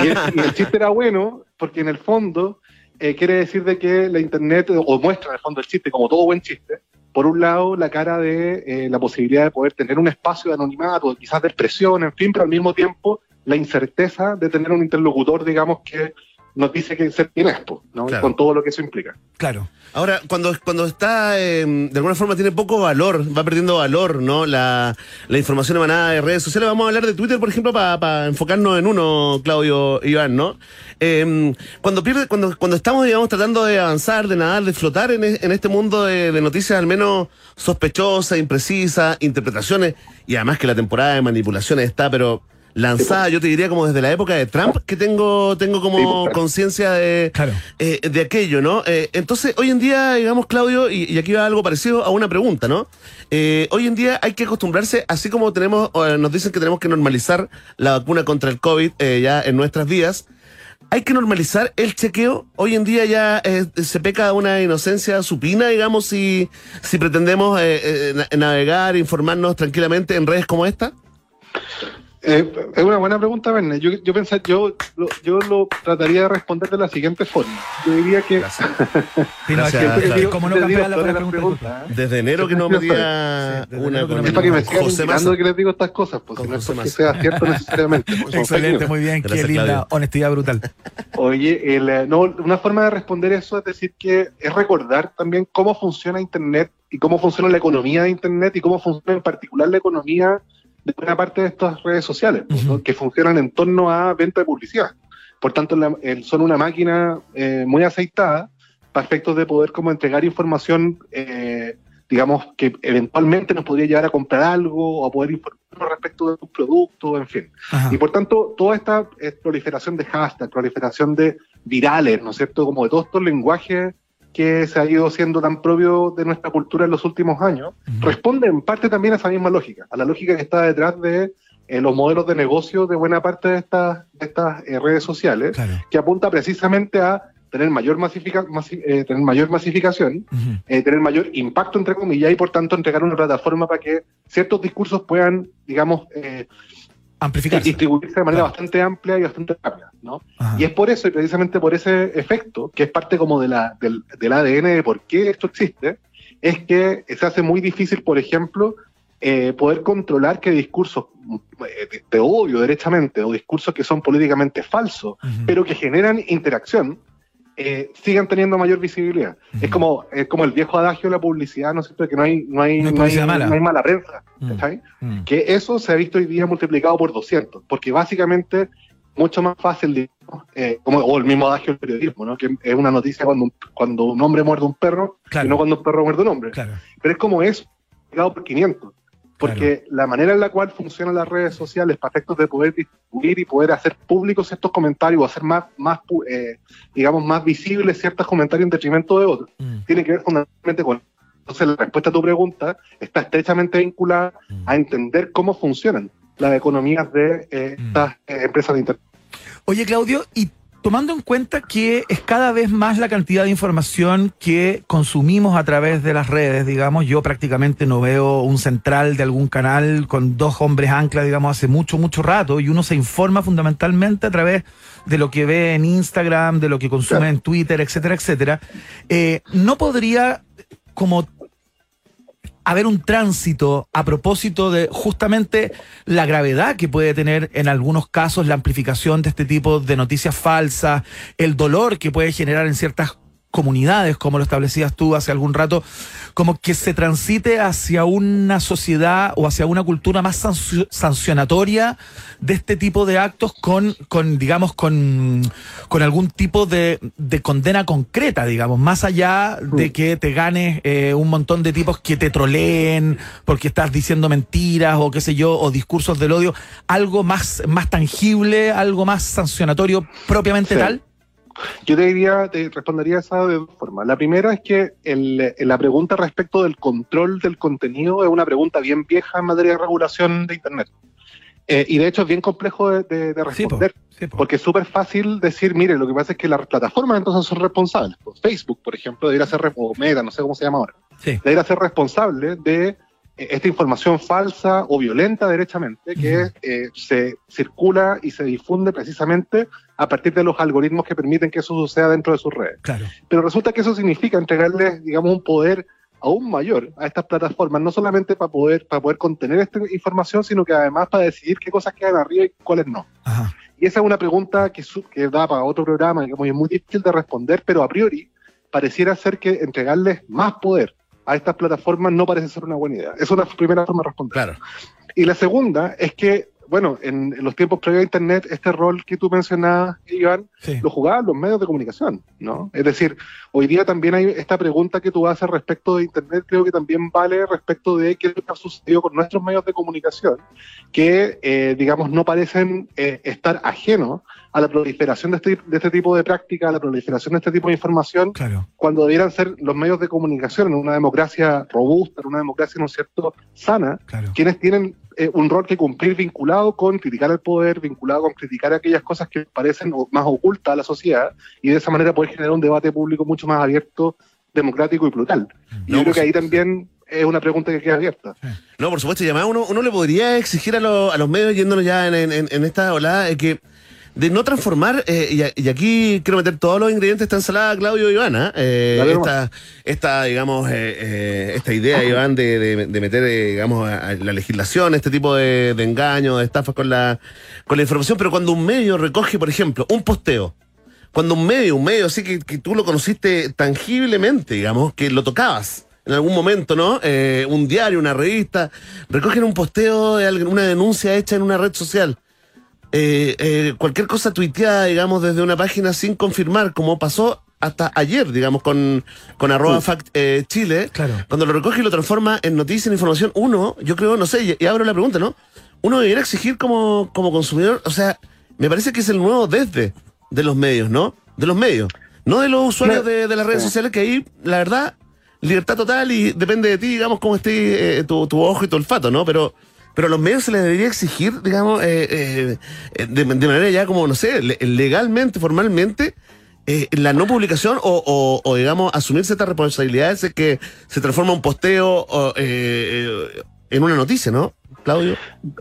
y, el, y el chiste era bueno, porque en el fondo eh, quiere decir de que la Internet, o muestra en el fondo el chiste, como todo buen chiste, por un lado la cara de eh, la posibilidad de poder tener un espacio de anonimato, quizás de expresión, en fin, pero al mismo tiempo la incerteza de tener un interlocutor, digamos, que nos dice que ser quién es, po, ¿no? Claro. con todo lo que eso implica. Claro. Ahora, cuando, cuando está, eh, de alguna forma tiene poco valor, va perdiendo valor, ¿no? La, la información emanada de redes sociales. Vamos a hablar de Twitter, por ejemplo, para enfocarnos en uno, Claudio Iván, ¿no? Eh, cuando pierde, cuando, cuando estamos, digamos, tratando de avanzar, de nadar, de flotar en, e- en este mundo de, de noticias al menos sospechosas, imprecisas, interpretaciones, y además que la temporada de manipulaciones está, pero lanzada, yo te diría como desde la época de Trump, que tengo, tengo Sí, como conciencia de, Claro. eh, de aquello, ¿no? Eh, entonces, hoy en día, digamos, Claudio, y, y aquí va algo parecido a una pregunta, ¿no? Eh, hoy en día hay que acostumbrarse, así como tenemos, nos dicen que tenemos que normalizar la vacuna contra el COVID eh, ya en nuestras vidas, hay que normalizar el chequeo. Hoy en día ya eh, se peca una inocencia supina, digamos, si, si pretendemos eh, eh, na- navegar, informarnos tranquilamente en redes como esta. Eh, es una buena pregunta, Verne. Yo, yo pensé, yo, lo, yo lo trataría de responder de la siguiente forma. Yo diría que Sí. Desde enero que no Sí, metía desde una con Es para que me sigan José Massa. que les digo estas cosas, pues no es porque sea cierto necesariamente. pues, Excelente, muy bien. Gracias, Qué linda Claudio. honestidad brutal. Oye, el, eh, no, una forma de responder eso es decir que es recordar también cómo funciona Internet y cómo funciona la economía de Internet y cómo funciona en particular la economía de buena parte de estas redes sociales, pues, ¿no? Ujú. que funcionan en torno a venta de publicidad. Por tanto, la- el- son una máquina eh, muy aceitada para efectos de poder como entregar información, eh, digamos, que eventualmente nos podría llevar a comprar algo o a poder informarnos respecto de un producto, en fin. Ajá. Y por tanto, toda esta eh, proliferación de hashtags, proliferación de virales, ¿no es cierto? Como de todos estos lenguajes que se ha ido siendo tan propio de nuestra cultura en los últimos años, Ujú. responde en parte también a esa misma lógica, a la lógica que está detrás de eh, los modelos de negocio de buena parte de estas, de estas eh, redes sociales, Claro. que apunta precisamente a tener mayor, masifica- masi- eh, tener mayor masificación, tener mayor impacto, entre comillas, y por tanto entregar una plataforma para que ciertos discursos puedan, digamos, Amplificarse. distribuirse de manera Claro. bastante amplia y bastante rápida, ¿no? Ajá. Y es por eso, y precisamente por ese efecto, que es parte como de la, del, del ADN de por qué esto existe, es que se hace muy difícil, por ejemplo, eh, poder controlar que discursos eh, de, de odio derechamente o discursos que son políticamente falsos, pero que generan interacción, eh, sigan teniendo mayor visibilidad. Ujú. Es como es como el viejo adagio de la publicidad, ¿no es cierto? Que no hay, no hay, No hay no hay, mala. no hay mala prensa, Mm. ¿cachai? Mm. que eso se ha visto hoy día multiplicado por 200, porque básicamente mucho más fácil, digamos, eh, como, o el mismo adagio del periodismo, ¿no? que es una noticia cuando un, cuando un hombre muerde a un perro Claro. y no cuando un perro muerde a un hombre. Claro. Pero es como eso, multiplicado por 500, porque la manera en la cual funcionan las redes sociales para efectos de poder distribuir y poder hacer públicos estos comentarios o hacer más, más eh, digamos, más visibles ciertos comentarios en detrimento de otros, Mm. tiene que ver fundamentalmente con Entonces, la respuesta a tu pregunta está estrechamente vinculada a entender cómo funcionan las economías de eh, Mm. estas eh, empresas de Internet. Oye, Claudio, y tomando en cuenta que es cada vez más la cantidad de información que consumimos a través de las redes, digamos, yo prácticamente no veo un central de algún canal con dos hombres ancla, digamos, hace mucho, mucho rato, y uno se informa fundamentalmente a través de lo que ve en Instagram, de lo que consume en Twitter, etcétera, etcétera. Eh, no podría como haber un tránsito a propósito de justamente la gravedad que puede tener en algunos casos la amplificación de este tipo de noticias falsas, el dolor que puede generar en ciertas comunidades, como lo establecías tú hace algún rato, como que se transite hacia una sociedad o hacia una cultura más sancio- sancionatoria de este tipo de actos con, con digamos, con, con algún tipo de, de condena concreta, digamos, más allá de que te ganes eh, un montón de tipos que te troleen porque estás diciendo mentiras o qué sé yo, o discursos del odio, algo más, más tangible, algo más sancionatorio propiamente Sí. tal. Yo te diría, te respondería esa de dos formas. La primera es que el- la pregunta respecto del control del contenido es una pregunta bien vieja en materia de regulación de Internet. Eh, y de hecho es bien complejo de, de- de Sí, po. responder. Sí, po. Porque es súper fácil decir, mire, lo que pasa es que las plataformas entonces son responsables. Pues Facebook, por ejemplo, debería ser, o Meta, no sé cómo se llama ahora, Sí. debería ser responsable de eh, esta información falsa o violenta derechamente que eh, se circula y se difunde precisamente a partir de los algoritmos que permiten que eso suceda dentro de sus redes. Claro. Pero resulta que eso significa entregarles, digamos, un poder aún mayor a estas plataformas, no solamente para poder, para poder contener esta información, sino que además para decidir qué cosas quedan arriba y cuáles no. Ajá. Y esa es una pregunta que, su- que da para otro programa, digamos, y es muy difícil de responder, pero a priori pareciera ser que entregarles más poder a estas plataformas no parece ser una buena idea. Esa es una primera forma de responder. Claro. Y la segunda es que, bueno, en, en los tiempos previos a Internet, este rol que tú mencionabas, Iván, Sí. lo jugaban los medios de comunicación, ¿no? Es decir, hoy día también hay esta pregunta que tú haces respecto de Internet, creo que también vale respecto de qué ha sucedido con nuestros medios de comunicación, que, eh, digamos, no parecen eh, estar ajenos a la proliferación de este, de este tipo de práctica, a la proliferación de este tipo de información, Claro. cuando debieran ser los medios de comunicación en una democracia robusta, en una democracia, ¿no es cierto?, sana, Claro. quienes tienen eh, un rol que cumplir vinculado con criticar el poder, vinculado con criticar aquellas cosas que parecen más ocultas a la sociedad y de esa manera poder generar un debate público mucho más abierto, democrático y plural. Y No, yo creo que ahí también es una pregunta que queda abierta. No, por supuesto, y además uno, uno le podría exigir a, lo- a los medios, yéndonos ya en, en- en esta eh, que de no transformar, eh, y, y aquí quiero meter todos los ingredientes de esta ensalada, Claudio y Ivana, eh, esta, esta, digamos, eh, eh, esta idea, Iván, de, de- de meter, eh, digamos, a, a la legislación, este tipo de, de engaños, de estafas con la, con la información, pero cuando un medio recoge, por ejemplo, un posteo, cuando un medio, un medio así que, que tú lo conociste tangiblemente, digamos, que lo tocabas en algún momento, ¿no? Eh, un diario, una revista, recogen un posteo de alguna- una denuncia hecha en una red social. Eh, eh, cualquier cosa tuiteada, digamos, desde una página sin confirmar, como pasó hasta ayer, digamos, con, con arroba fact eh, Chile, Claro. cuando lo recoge y lo transforma en noticia, en información, uno, yo creo, no sé, y, y abro la pregunta, ¿no? Uno debería exigir como, como consumidor, o sea, me parece que es el nuevo desde de los medios, ¿no? De los medios, no de los usuarios de, de las redes sociales, que ahí, la verdad, libertad total y depende de ti, digamos, cómo esté eh, tu, tu ojo y tu olfato, ¿no? Pero, pero a los medios se les debería exigir, digamos, eh, eh, de, manera ya como, no sé, le- legalmente, formalmente, eh, la no publicación o, o, o, digamos, asumir ciertas responsabilidades de que se transforma un posteo eh, eh, en una noticia, ¿no? Claudio.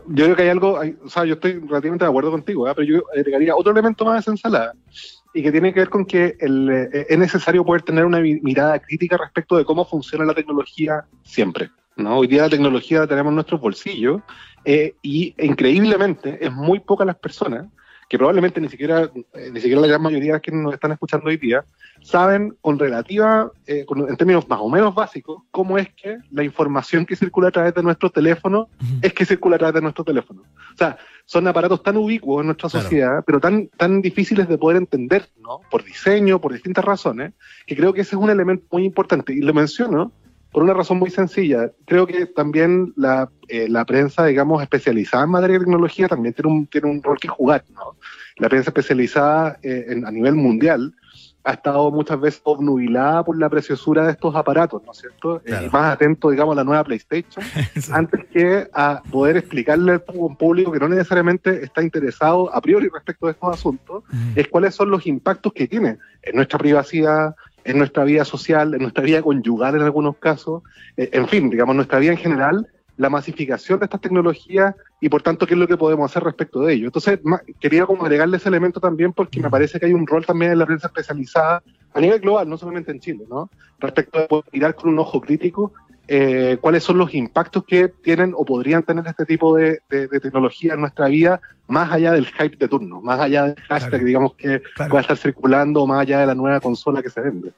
Yo creo que hay algo, hay- o sea, yo estoy relativamente de acuerdo contigo, pero yo agregaría otro elemento más esa ensalada y que tiene que ver con que el, es necesario poder tener una mi- mirada crítica respecto de cómo funciona la tecnología siempre. ¿No? Hoy día la tecnología la tenemos en nuestros bolsillos eh, y increíblemente es muy pocas las personas que probablemente ni siquiera, eh, ni siquiera la gran mayoría de quienes nos están escuchando hoy día, saben con relativa, eh, con- en términos más o menos básicos, cómo es que la información que circula a través de nuestro teléfono es que circula a través de nuestro teléfono. O sea, son aparatos tan ubicuos en nuestra Claro. sociedad, pero tan, tan difíciles de poder entender, ¿no? Por diseño, por distintas razones, que creo que ese es un elemento muy importante. Y lo menciono por una razón muy sencilla. Creo que también la, eh, la prensa, digamos, especializada en materia de tecnología también tiene un, tiene un rol que jugar, ¿no? La prensa especializada eh, en- a nivel mundial ha estado muchas veces obnubilada por la preciosura de estos aparatos, ¿no es cierto? Eh, Claro. y más atento, digamos, a la nueva PlayStation, antes que a poder explicarle a un público que no necesariamente está interesado a priori respecto de estos asuntos, es cuáles son los impactos que tiene en nuestra privacidad, en nuestra vida social, en nuestra vida conyugal en algunos casos, eh, en fin, digamos, nuestra vida en general, la masificación de estas tecnologías y por tanto qué es lo que podemos hacer respecto de ello. Entonces, quería como agregarle ese elemento también porque me parece que hay un rol también en la prensa especializada a nivel global, no solamente en Chile, ¿no? Respecto de poder mirar con un ojo crítico eh, cuáles son los impactos que tienen o podrían tener este tipo de, de- de tecnología en nuestra vida, más allá del hype de turno, más allá del hashtag, Claro. digamos, que Claro. pueda estar circulando, más allá de la nueva consola que se vende.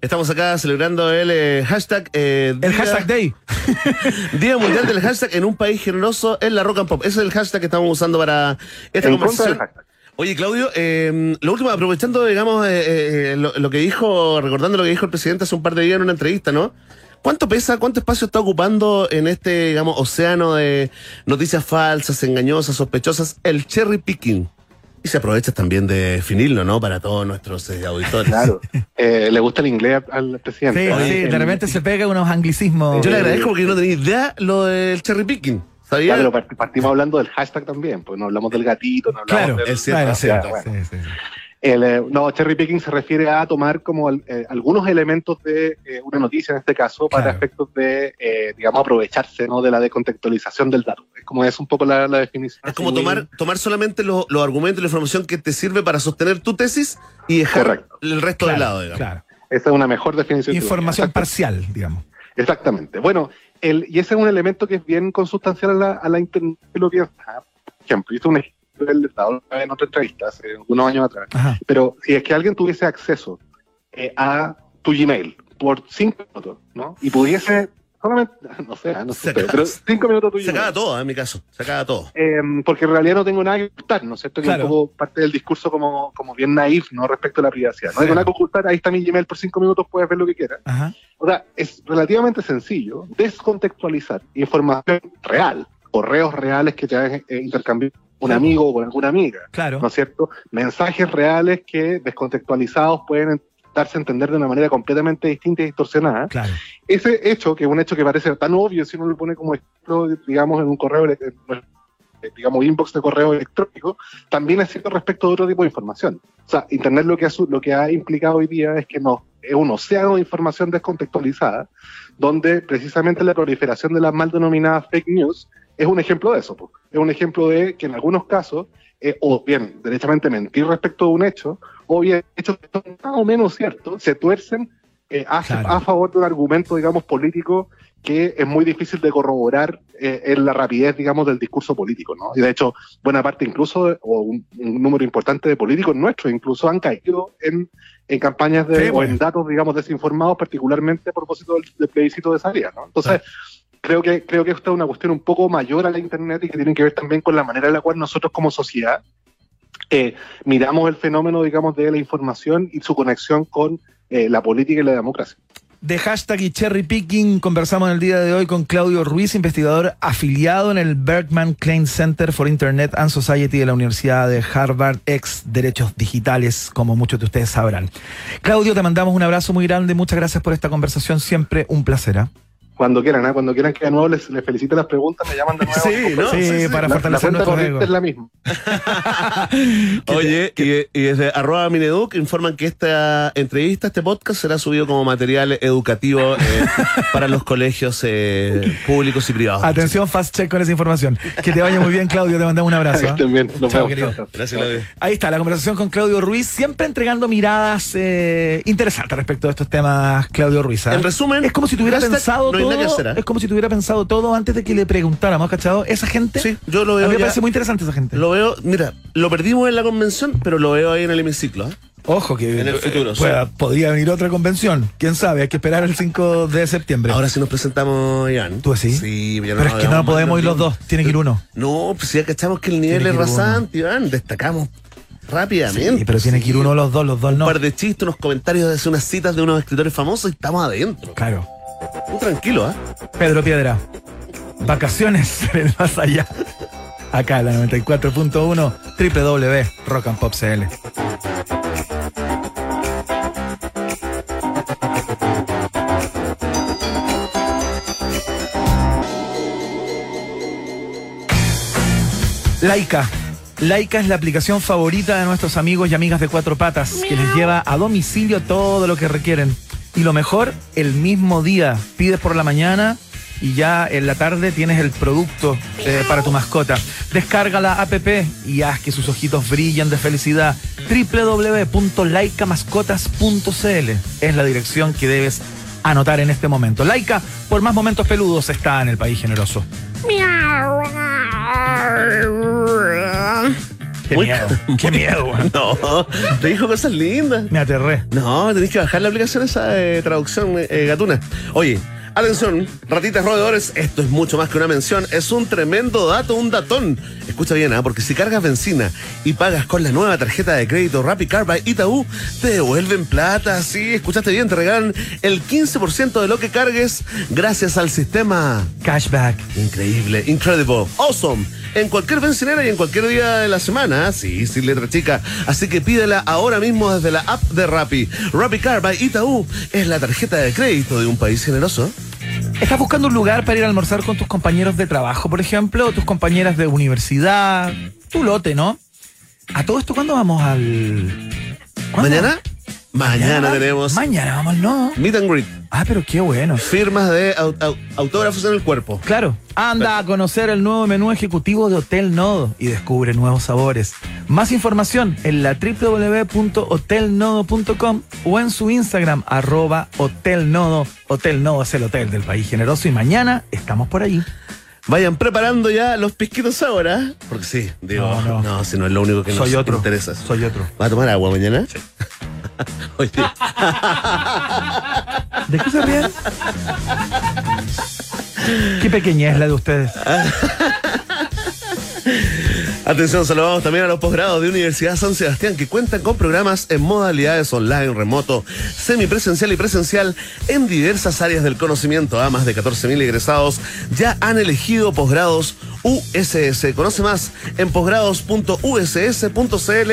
Estamos acá celebrando el eh, hashtag. eh, El Día- hashtag Day. Día Mundial del Hashtag en un país generoso en la Rock and Pop. Ese es el hashtag que estamos usando para esta En conversación. del hashtag. Oye, Claudio, eh, lo último, aprovechando, digamos, eh, eh, lo, lo que dijo, recordando lo que dijo el presidente hace un par de días en una entrevista, ¿no? ¿Cuánto pesa, cuánto espacio está ocupando en este, digamos, océano de noticias falsas, engañosas, sospechosas, el cherry picking? Y se aprovecha también de definirlo, ¿no? Para todos nuestros eh, auditores. Claro. Eh, le gusta el inglés al presidente. Sí, sí, de repente se pega unos anglicismos. Yo le agradezco porque no tenía idea lo del cherry picking. ¿Sabía? Ya, pero part- partimos hablando del hashtag también, pues no hablamos del gatito, no hablamos Claro, del- es cierto, claro, es cierto. sí, sí. El, eh, no, cherry picking se refiere a tomar como eh, algunos elementos de eh, una noticia en este caso para Claro. efectos de, eh, digamos, aprovecharse ¿no? de la descontextualización del dato. Es como es un poco la, la definición. Es como tomar, tomar solamente lo- los argumentos y la información que te sirve para sostener tu tesis y dejar Correcto. el resto de Claro, lado, digamos. claro. Esa es una mejor definición. Información parcial, digamos. Exactamente. Bueno, el, y ese es un elemento que es bien consustancial a la, a la internet. que Lo piensa. Por ejemplo, hice un ejemplo del Estado en otra entrevista hace unos años atrás. Ajá. Pero si es que alguien tuviese acceso eh, a tu Gmail por cinco minutos, ¿no? Y pudiese solamente, no sé, no Se sé, acaba- pero cinco minutos a tu Se acaba todo, en mi caso. Se acaba todo. Eh, porque en realidad no tengo nada que ocultar, ¿no es cierto? Que Claro. un poco parte del discurso como, como bien naif, ¿no? Respecto a la privacidad. No tengo nada que ocultar, ahí está mi Gmail por cinco minutos, puedes ver lo que quieras. Ajá. O sea, es relativamente sencillo descontextualizar información real, correos reales que te han eh, intercambiado un amigo o con alguna amiga, Claro. ¿no es cierto? Mensajes reales que descontextualizados pueden darse a entender de una manera completamente distinta y distorsionada. Claro. Ese hecho, que es un hecho que parece tan obvio si uno lo pone como ejemplo, digamos, en un correo, en- digamos, inbox de correo electrónico, también es cierto respecto de otro tipo de información. O sea, Internet lo que ha, lo que ha implicado hoy día es que no, es un océano de información descontextualizada, donde precisamente la proliferación de las mal denominadas fake news es un ejemplo de eso. po. Es un ejemplo de que en algunos casos, eh, o bien derechamente mentir respecto de un hecho, o bien hechos que son más o menos ciertos, se tuercen eh, a, Claro. a favor de un argumento, digamos, político que es muy difícil de corroborar eh, en la rapidez, digamos, del discurso político, ¿no? Y de hecho, buena parte incluso, o un, un número importante de políticos nuestros, incluso han caído en, en campañas de, Sí, o pues. en datos, digamos, desinformados, particularmente a propósito del, del plebiscito de salida, ¿no? Entonces, creo que creo que esta es una cuestión un poco mayor a la Internet y que tiene que ver también con la manera en la cual nosotros como sociedad eh, miramos el fenómeno, digamos, de la información y su conexión con eh, la política y la democracia. De hashtag y cherry picking conversamos en el día de hoy con Claudio Ruiz, investigador afiliado en el Bergman Klein Center for Internet and Society de la Universidad de Harvard, ex Derechos Digitales, como muchos de ustedes sabrán. Claudio, te mandamos un abrazo muy grande, muchas gracias por esta conversación, siempre un placer. ¿ah? Cuando quieran, ¿eh? cuando quieran que de nuevo les, les felicite las preguntas, me llaman de nuevo. Sí, ¿no? sí, sí, sí. para La, fortalecer nuestro ego. es la misma. Oye, y, y desde arroba Mineduc informan que esta entrevista, este podcast, será subido como material educativo eh, para los colegios eh, públicos y privados. Atención, fast check con esa información. Que te vaya muy bien, Claudio, te mandamos un abrazo. Que estén bien. Nos Chao, vemos. Gracias, Claudio. Ahí está, la conversación con Claudio Ruiz, siempre entregando miradas eh, interesantes respecto a estos temas, Claudio Ruiz. ¿ah? En resumen, es como si tuviera pensado no todo. Nada que hacer, ¿ah? Es como si tuviera pensado todo antes de que le preguntáramos, ¿cachado? Esa gente. Sí, yo lo a veo. mí me ya- parece muy interesante esa gente. Lo veo, mira, lo perdimos en la convención, pero lo veo ahí en el hemiciclo. ¿eh? Ojo, que En el futuro, pueda- podría venir otra convención. Quién sabe, hay que esperar el 5 de septiembre. Ahora sí nos presentamos, Iván. ¿Tú así? Sí, Pero es que no podemos ir los dos, tiene que ir uno. No, pues ya cachamos que el nivel es rasante, Iván. Destacamos rápidamente. Sí, pero tiene que ir uno los dos, los dos Un no. par de chistes, unos comentarios de unas citas de unos escritores famosos y estamos adentro. Claro. Tranquilo, ¿eh? Pedro Piedra. Vacaciones en más allá. Acá la 94.1 www and Pop Laika. Laika es la aplicación favorita de nuestros amigos y amigas de cuatro patas, que les lleva a domicilio todo lo que requieren. Y lo mejor, el mismo día. Pides por la mañana y ya en la tarde tienes el producto eh, para tu mascota. Descarga la app y haz que sus ojitos brillen de felicidad. www.laicamascotas.cl es la dirección que debes anotar en este momento. Laika, por más momentos peludos, está en el país generoso. Qué Muy- miedo, qué miedo. No, te dijo cosas lindas. Me aterré. No, tenés que bajar la aplicación esa de traducción eh, gatuna. Oye, atención, ratitas roedores, esto es mucho más que una mención, es un tremendo dato, un datón. Escucha bien, ¿ah? porque si cargas benzina y pagas con la nueva tarjeta de crédito Rappi Car by Itaú, te devuelven plata. Sí, escuchaste bien, te regalan el 15% de lo que cargues gracias al sistema. Cashback. Increíble, incredible, awesome. En cualquier bencinera y en cualquier día de la semana. Sí, sí, letra chica. Así que pídela ahora mismo desde la app de Rappi. Rappi Car by Itaú es la tarjeta de crédito de un país generoso. ¿Estás buscando un lugar para ir a almorzar con tus compañeros de trabajo, por ejemplo, tus compañeras de universidad? Tu lote, ¿no? A todo esto, ¿cuándo vamos al. ¿Cuándo? ¿Mañana? Mañana tenemos Mañana vamos, ¿no? Meet and Greet. Ah, pero qué bueno. Firmas de au- au- autógrafos en el cuerpo. Claro, anda a conocer el nuevo menú ejecutivo de Hotel Nodo y descubre nuevos sabores. Más información en la www.hotelnodo.com o en su Instagram, arroba Hotel Nodo. Hotel Nodo es el hotel del país generoso y mañana estamos por allí. Vayan preparando ya los pisquitos ahora. Porque sí, digo, No, no, no. si no es lo único que nos otro. interesa. Soy otro. ¿Va a tomar agua mañana? Sí. Oye, ¿De qué se ríen? Qué pequeña es la de ustedes. Atención, saludamos también a los posgrados de Universidad San Sebastián que cuentan con programas en modalidades online, remoto, semipresencial y presencial en diversas áreas del conocimiento. A más de 14.000 egresados ya han elegido posgrados USS. Conoce más en posgrados.uss.cl.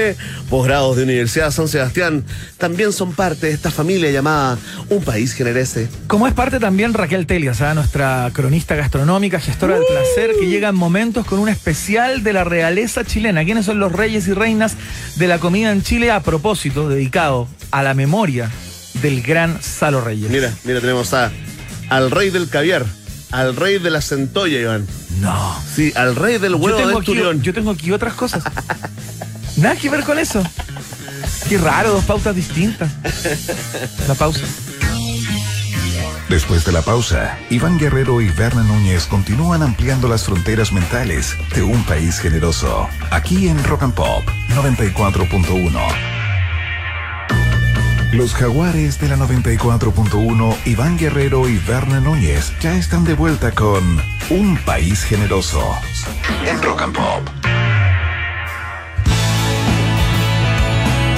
Posgrados de Universidad San Sebastián también son parte de esta familia llamada Un País Generese. Como es parte también Raquel Telias, ¿ah? nuestra cronista gastronómica, gestora del placer, que llega en momentos con un especial de la realeza chilena. ¿Quiénes son los reyes y reinas de la comida en Chile? A propósito, dedicado a la memoria del gran Salo Reyes. Mira, mira, tenemos a al rey del caviar, al rey de la centolla, Iván. No. Sí, al rey del Yo huevo tengo, de aquí, esturión. yo tengo aquí otras cosas. Nada que ver con eso. Qué raro, dos pautas distintas. La pausa. Después de la pausa, Iván Guerrero y Berna Núñez continúan ampliando las fronteras mentales de un país generoso. Aquí en Rock and Pop 94.1. Los jaguares de la 94.1, Iván Guerrero y Berna Núñez ya están de vuelta con Un País Generoso en Rock and Pop.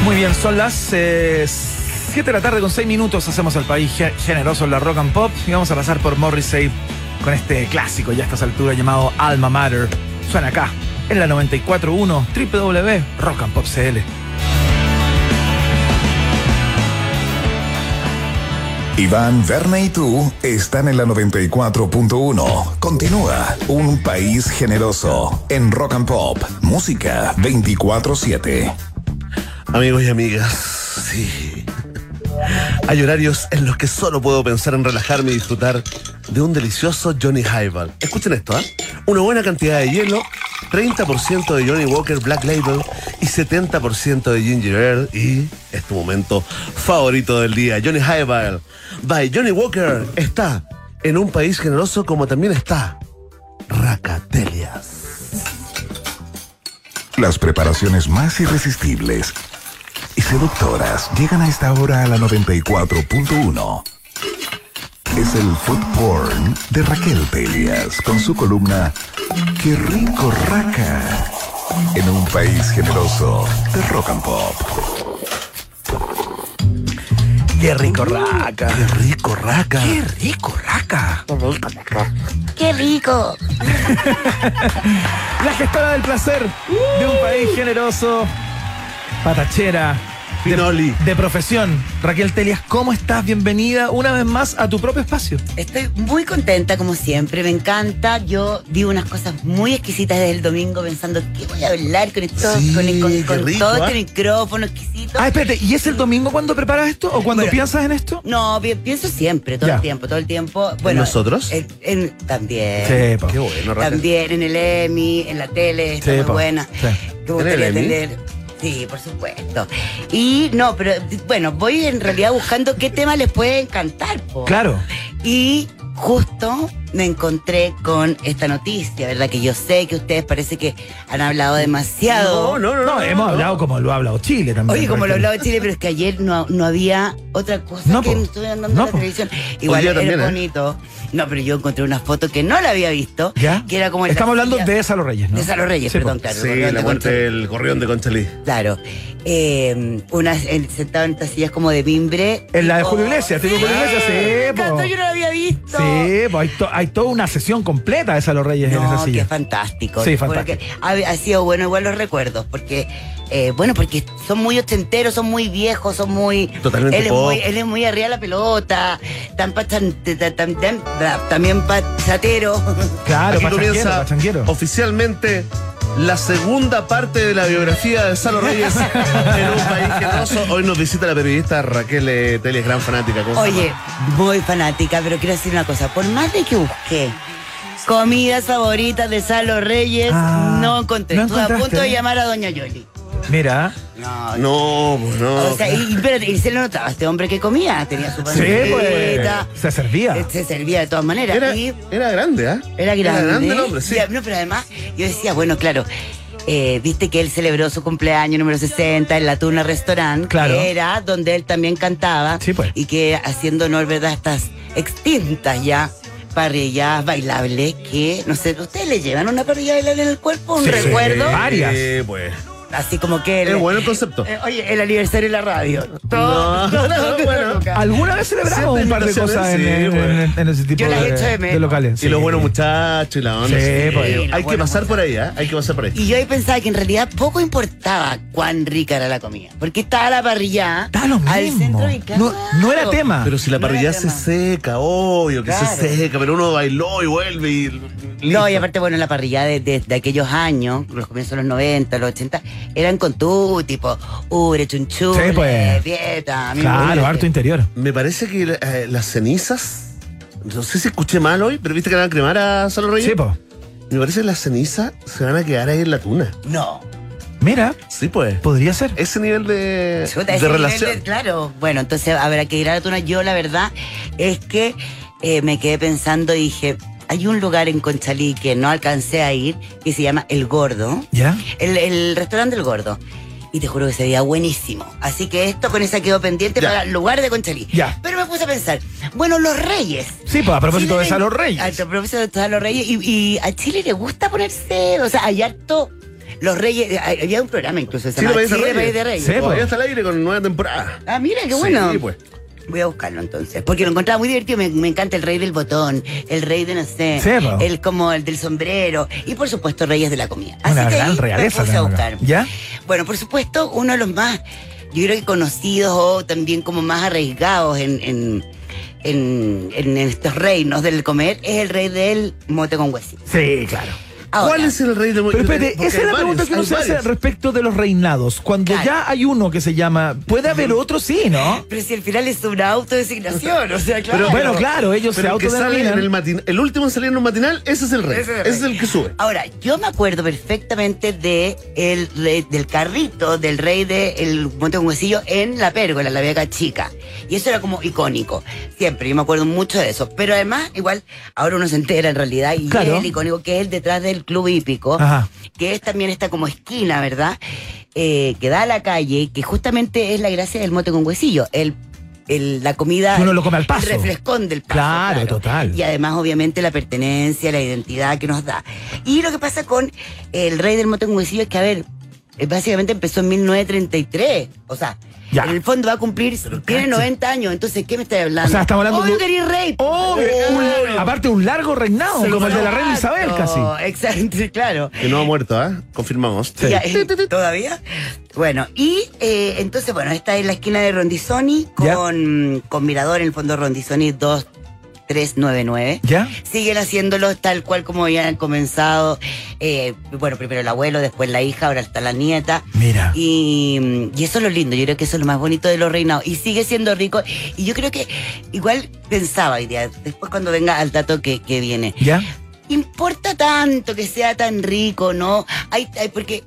Muy bien, son las 7 de la tarde con 6 minutos. Hacemos el país ge- generoso en la rock and pop. Y vamos a pasar por Morrissey con este clásico ya a estas alturas llamado Alma Mater. Suena acá, en la 94.1 www.rockandpop.cl. Iván, Berna y tú están en la 94.1. Continúa Un País Generoso en Rock and Pop. Música 24-7. Amigos y amigas, sí. Hay horarios en los que solo puedo pensar en relajarme y disfrutar de un delicioso Johnny Highball. Escuchen esto, ¿ah? Una buena cantidad de hielo, 30% de Johnny Walker Black Label y 70% de Ginger Ale y es tu momento favorito del día. Johnny Highball by Johnny Walker está en un país generoso como también está Racatelias. Las preparaciones más irresistibles y seductoras llegan a esta hora a la 94.1. Es el food porn de Raquel Telias con su columna Qué rico raca en un país generoso de rock and pop. ¡Qué rico, raca! ¡Qué rico, Raca! ¡Qué rico, raca! ¡Qué rico! La gestora del placer de un país generoso, patachera, Pinoli. de profesión. Raquel Telias, ¿cómo estás? Bienvenida una vez más a tu propio espacio. Estoy muy contenta, como siempre, me encanta. Yo digo unas cosas muy exquisitas desde el domingo pensando qué voy a hablar con, esto, Sí, con, con- qué con rico, todo ¿ah? este micrófono exquisito. Ah, espérate, ¿y es el domingo cuando preparas esto o cuando Bueno. piensas en esto? No, pi- pienso siempre, todo Ya. el tiempo, todo el tiempo. Bueno, nosotros? en- en- también. Sí. Qué bueno, Raquel. También en el EMI, en la tele, está Sí, muy buena. Sí. Gustaría tener. Sí, por supuesto. Y no, pero bueno, voy en realidad buscando qué tema les puede encantar. po. Claro. Y justo me encontré con esta noticia, ¿verdad? Que yo sé que ustedes parece que han hablado demasiado. No, no, no. No, hemos hablado como lo ha hablado Chile también. Oye, como lo Raquel. hablaba Chile, pero es que ayer no, no había otra cosa No, que po. estuvieran dando No, en la po. televisión. Igual día era también, ¿eh? bonito. No, pero yo encontré una foto que no la había visto. ¿Ya? Que era como Estamos la hablando de Salo Reyes, ¿no? De Salo Reyes, Sí, perdón, po. claro. Sí, Gorrión la de muerte Conchalí. del gorrión de Conchalí. Claro. Eh, una, el- sentado en estas sillas como de mimbre. En la de Julio Iglesias, sí, Julio Iglesias, sí, me po. encantó, yo no la había visto. Sí, pues hay, hay toda una sesión completa de Salo Reyes en esa No, que silla. fantástico. Sí, Porque fantástico. ha, ha sido bueno igual los recuerdos, porque eh, bueno, porque son muy ochenteros, son muy viejos, son muy. Totalmente él es pop. muy, él es muy arriba de la pelota, tan, pa- tan- tan- tan- tan- también pachatero. Claro, Aquí comienza pachanguero. oficialmente la segunda parte de la biografía de Salo Reyes en un país generoso. Hoy nos visita la periodista Raquel Telles, gran fanática. ¿Cómo se Oye, muy fanática, pero quiero decir una cosa, por más de que busqué comidas favoritas de Salo Reyes, Ah, no encontré. no Estuve a punto de ¿eh? llamar a Doña Yoli. Mira. No, No, pues no. O sea, y, se le notaba a este hombre que comía, tenía su Sí, pues. pancita, Se servía. eh, se servía de todas maneras. era, y era grande, ¿ah? era grande. Era grande el hombre, sí. No, pero además, yo decía, bueno, claro, eh, viste que él celebró su cumpleaños número 60 en la Tuna Restaurant, Claro. que era donde él también cantaba. Sí, pues. Y que haciendo honor, ¿verdad?, a estas extintas ya parrillas bailables que, no sé, ¿ustedes le llevan una parrilla bailable en el cuerpo? ¿Un Sí, recuerdo? sí. Varias. Sí, pues. Así como que... Es el- bueno el concepto. eh, oye, el aniversario de la radio. No, Todo, todo, no, todo, bueno. todo. ¿Alguna vez celebramos Siempre un par de cosas en, sí, en- en- en ese tipo Yo las de, echo de de locales? Y los buenos muchachos y la onda. Sí, sí. pues. Hay que pasar por ahí, ¿ah? Hay que pasar por ahí. Y yo ahí pensaba que en realidad poco importaba cuán rica era la comida. Porque estaba la parrilla Da lo al mismo. centro No- no era tema. Pero si la No parrilla se tema. seca, obvio que Claro. se seca, pero uno bailó y vuelve y. listo. No, y aparte, bueno, la parrilla de, de- de aquellos años, los comienzos de los 90, los 80, eran con tú, tipo, ubre, chunchule, Sí, pues. dieta, amigo, Claro, harto interior. Me parece que eh, las cenizas. No sé si escuché mal hoy, pero viste que le van a cremar a Salo Reyes. Sí, po. Me parece que las cenizas se van a quedar ahí en la tuna. No. Mira, Sí, pues. podría ser. Ese nivel de, Chuta, de ese nivel relación. de- claro. Bueno, entonces habrá que ir a la tuna. Yo, la verdad, es que eh, me quedé pensando y dije, hay un lugar en Conchalí que no alcancé a ir, que se llama El Gordo. ¿Ya? El, el restaurante del Gordo. Y te juro que sería buenísimo. Así que esto con esa quedó pendiente Ya. para el lugar de Conchalí. Ya. Pero me puse a pensar, bueno, los reyes. Sí, pues a propósito Chile de Salo Reyes. A propósito de Salo Reyes. Y, y a Chile le gusta ponerse, o sea, hay harto... Los reyes, había un programa incluso, se llama de Chile, Reyes. País de Reyes. Sí, pues. está al aire con nueva temporada. Ah, mira, qué bueno. Sí, pues. Voy a buscarlo entonces, porque lo encontraba muy divertido. Me, me encanta el rey del botón, el rey de no sé, el como el del sombrero y por supuesto reyes de la comida. Una que gran ahí realeza me puse a buscar. ¿Ya? Bueno, por supuesto, uno de los más, yo creo que conocidos o también como más arriesgados en, en, en, en estos reinos del comer es el rey del mote con huesito. Sí, claro. Ahora, ¿Cuál es el rey de Pero espérate, esa es la pregunta varios, que uno se hace respecto de los reinados. Cuando Claro. ya hay uno que se llama. Puede haber otro, sí, ¿no? Pero si al final es una autodesignación, o sea, claro. Pero- Bueno, claro, ellos se Pero el en autodenominan. el matin, el último en salir en un matinal, ese es el rey. Ese es el es el que sube. Ahora, yo me acuerdo perfectamente de el rey- del carrito del rey del Monte con Huesillo en la pérgola, la Vega Chica. Y eso era como icónico. Siempre, yo me acuerdo mucho de eso. Pero además, igual, ahora uno se entera en realidad, y Claro. es el icónico que es el detrás del club hípico, Ajá. que es también esta como esquina, ¿verdad? Eh, que da a la calle, que justamente es la gracia del Monte con Huesillo. El el- la comida. Uno lo come al paso. El refrescón del paso. Claro, total. Y además, obviamente, la pertenencia, la identidad que nos da. Y lo que pasa con el rey del mote con huesillo es que, a ver, básicamente empezó en 1933. O sea, Ya. en el fondo va a cumplir, tiene 90 años, entonces, ¿qué me estás hablando? O sea, estamos hablando Obvio de- que eres rey. Un- aparte un largo reinado, como el de la reina Isabel casi. Exacto, claro. Que no ha muerto, ¿ah? Confirmamos. Ya, eh, ¿Todavía? Bueno, y eh, entonces, bueno, esta es la esquina de Rondizoni con, con Mirador, en el fondo Rondizoni 2399. ¿Ya? Siguen haciéndolo tal cual como habían comenzado. eh, bueno, primero el abuelo, después la hija, ahora está la nieta. Mira. Y, y eso es lo lindo, yo creo que eso es lo más bonito de los reinados. Y sigue siendo rico. Y yo creo que igual pensaba día, después cuando venga al dato que, que viene. ¿Ya? Importa tanto que sea tan rico, ¿no? Hay, hay- porque,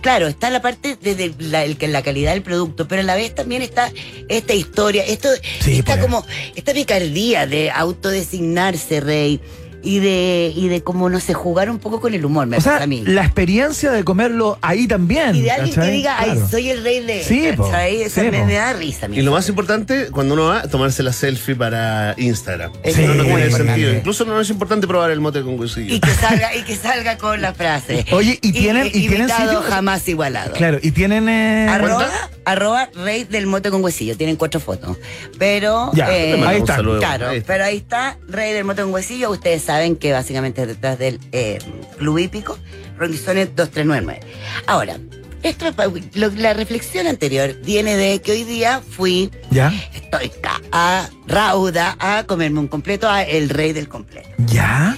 claro, está la parte de, la, la calidad del producto, pero a la vez también está esta historia, esto Sí, está pues. como, esta picardía de autodesignarse rey y de, y de como, no sé, jugar un poco con el humor, me O sea, a mí. la experiencia de comerlo ahí también. y de alguien que diga, ay, Claro. soy el rey de. Sí. ¿cachai? Eso Sí, me, me da risa. Y lo más importante, cuando uno va, tomarse la selfie para Instagram. Sí, Eso no, no tiene importante. sentido. Incluso no es importante probar el mote con cuchillo. Y que salga, y que salga con la frase. Oye, ¿y tienen- y tienen sitio? jamás igualado. Claro, y tienen. eh, Arroba, arroba rey del mote con huesillo. Tienen cuatro fotos. Pero. Ya, eh, ahí está. Claro, Ahí está. pero ahí está Rey del Mote con Huesillo. Ustedes saben que básicamente es detrás del eh, Club Hípico, Rondizones 2399. Ahora, esto, lo- la reflexión anterior viene de que hoy día fui, ¿Ya? estoy a Rauda a comerme un completo a el Rey del Completo. ¿Ya?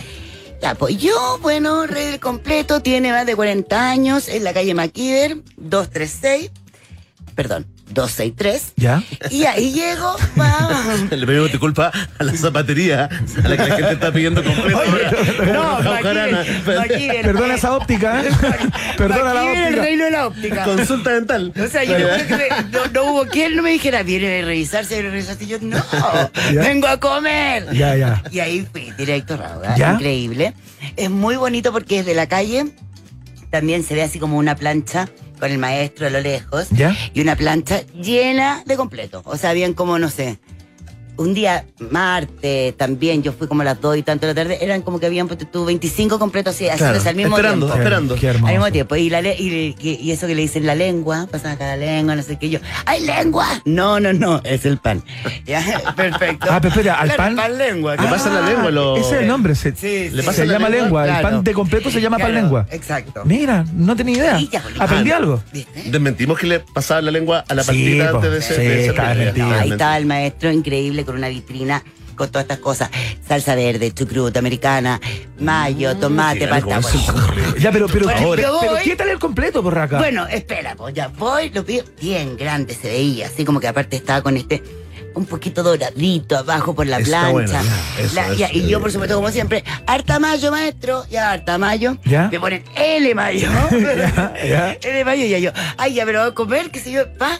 Ya, pues yo, bueno, Rey del Completo, tiene más de 40 años en la calle Maquiver, 236, perdón, 263. ¿Ya? Y ahí llego, va. Le pedimos disculpas a la zapatería a la que la gente está pidiendo completo. No, Jarana. Maquiver, Maquiver. Perdona esa óptica, ¿eh? Perdona la el óptica. reino de la óptica. Consulta dental. O sea, yo creo que me- no, no hubo quien no me dijera, viene a revisarse, viene a revisarse. Y yo, no, Ya. vengo a comer. Ya, ya. Y ahí fui, directo. ¿Ya? Increíble. Es muy bonito porque desde la calle también se ve así como una plancha con el maestro a lo lejos. ¿Ya? Y una plancha llena de completo. O sea, habían como, no sé, un día martes también, yo fui como a las 2 y tanto de la tarde, eran como que habían puesto tú 25 completos así, haciéndose al mismo esperando, tiempo. esperando. Hermoso. Al mismo tiempo. Y, la le- y, y- y eso que le dicen la lengua, pasan acá la lengua, no sé qué. Yo, ¡ay, lengua! No, no, no, es el pan. Ya, perfecto. Ah, pero espera, al Claro, pan- lengua. Le pasa la lengua, lo- Ese es el nombre. Se, Sí, Le sí. pasa se la llama lengua. lengua, El Claro. pan de completo se llama pan Claro, lengua. Exacto. Mira, no tenía idea. Sí, ya, bueno. Aprendí Ah, algo. ¿Viste? Desmentimos que le pasaba la lengua a la po. antes de ser. Sí, de ser estaba rey. mentido. Ahí estaba el maestro increíble con una vitrina con todas estas cosas. Salsa verde, chucrut, americana, mayo, tomate, rico palta. eso. Ya, pero, pero, Bueno, ahora, yo pero voy- ¿qué tal el completo, porraca? Bueno, espera, pues ya voy, lo pido bien grande se veía, así como que aparte estaba con este un poquito doradito abajo por la Está bueno, plancha. ya, eso, La- eso, ya, y yo, por supuesto, como siempre, harta mayo, maestro, ya harta mayo. Ya. Me ponen L mayo. Ya, ya. L mayo, ya yo, ay, ya, pero voy a comer, qué sé yo, pa.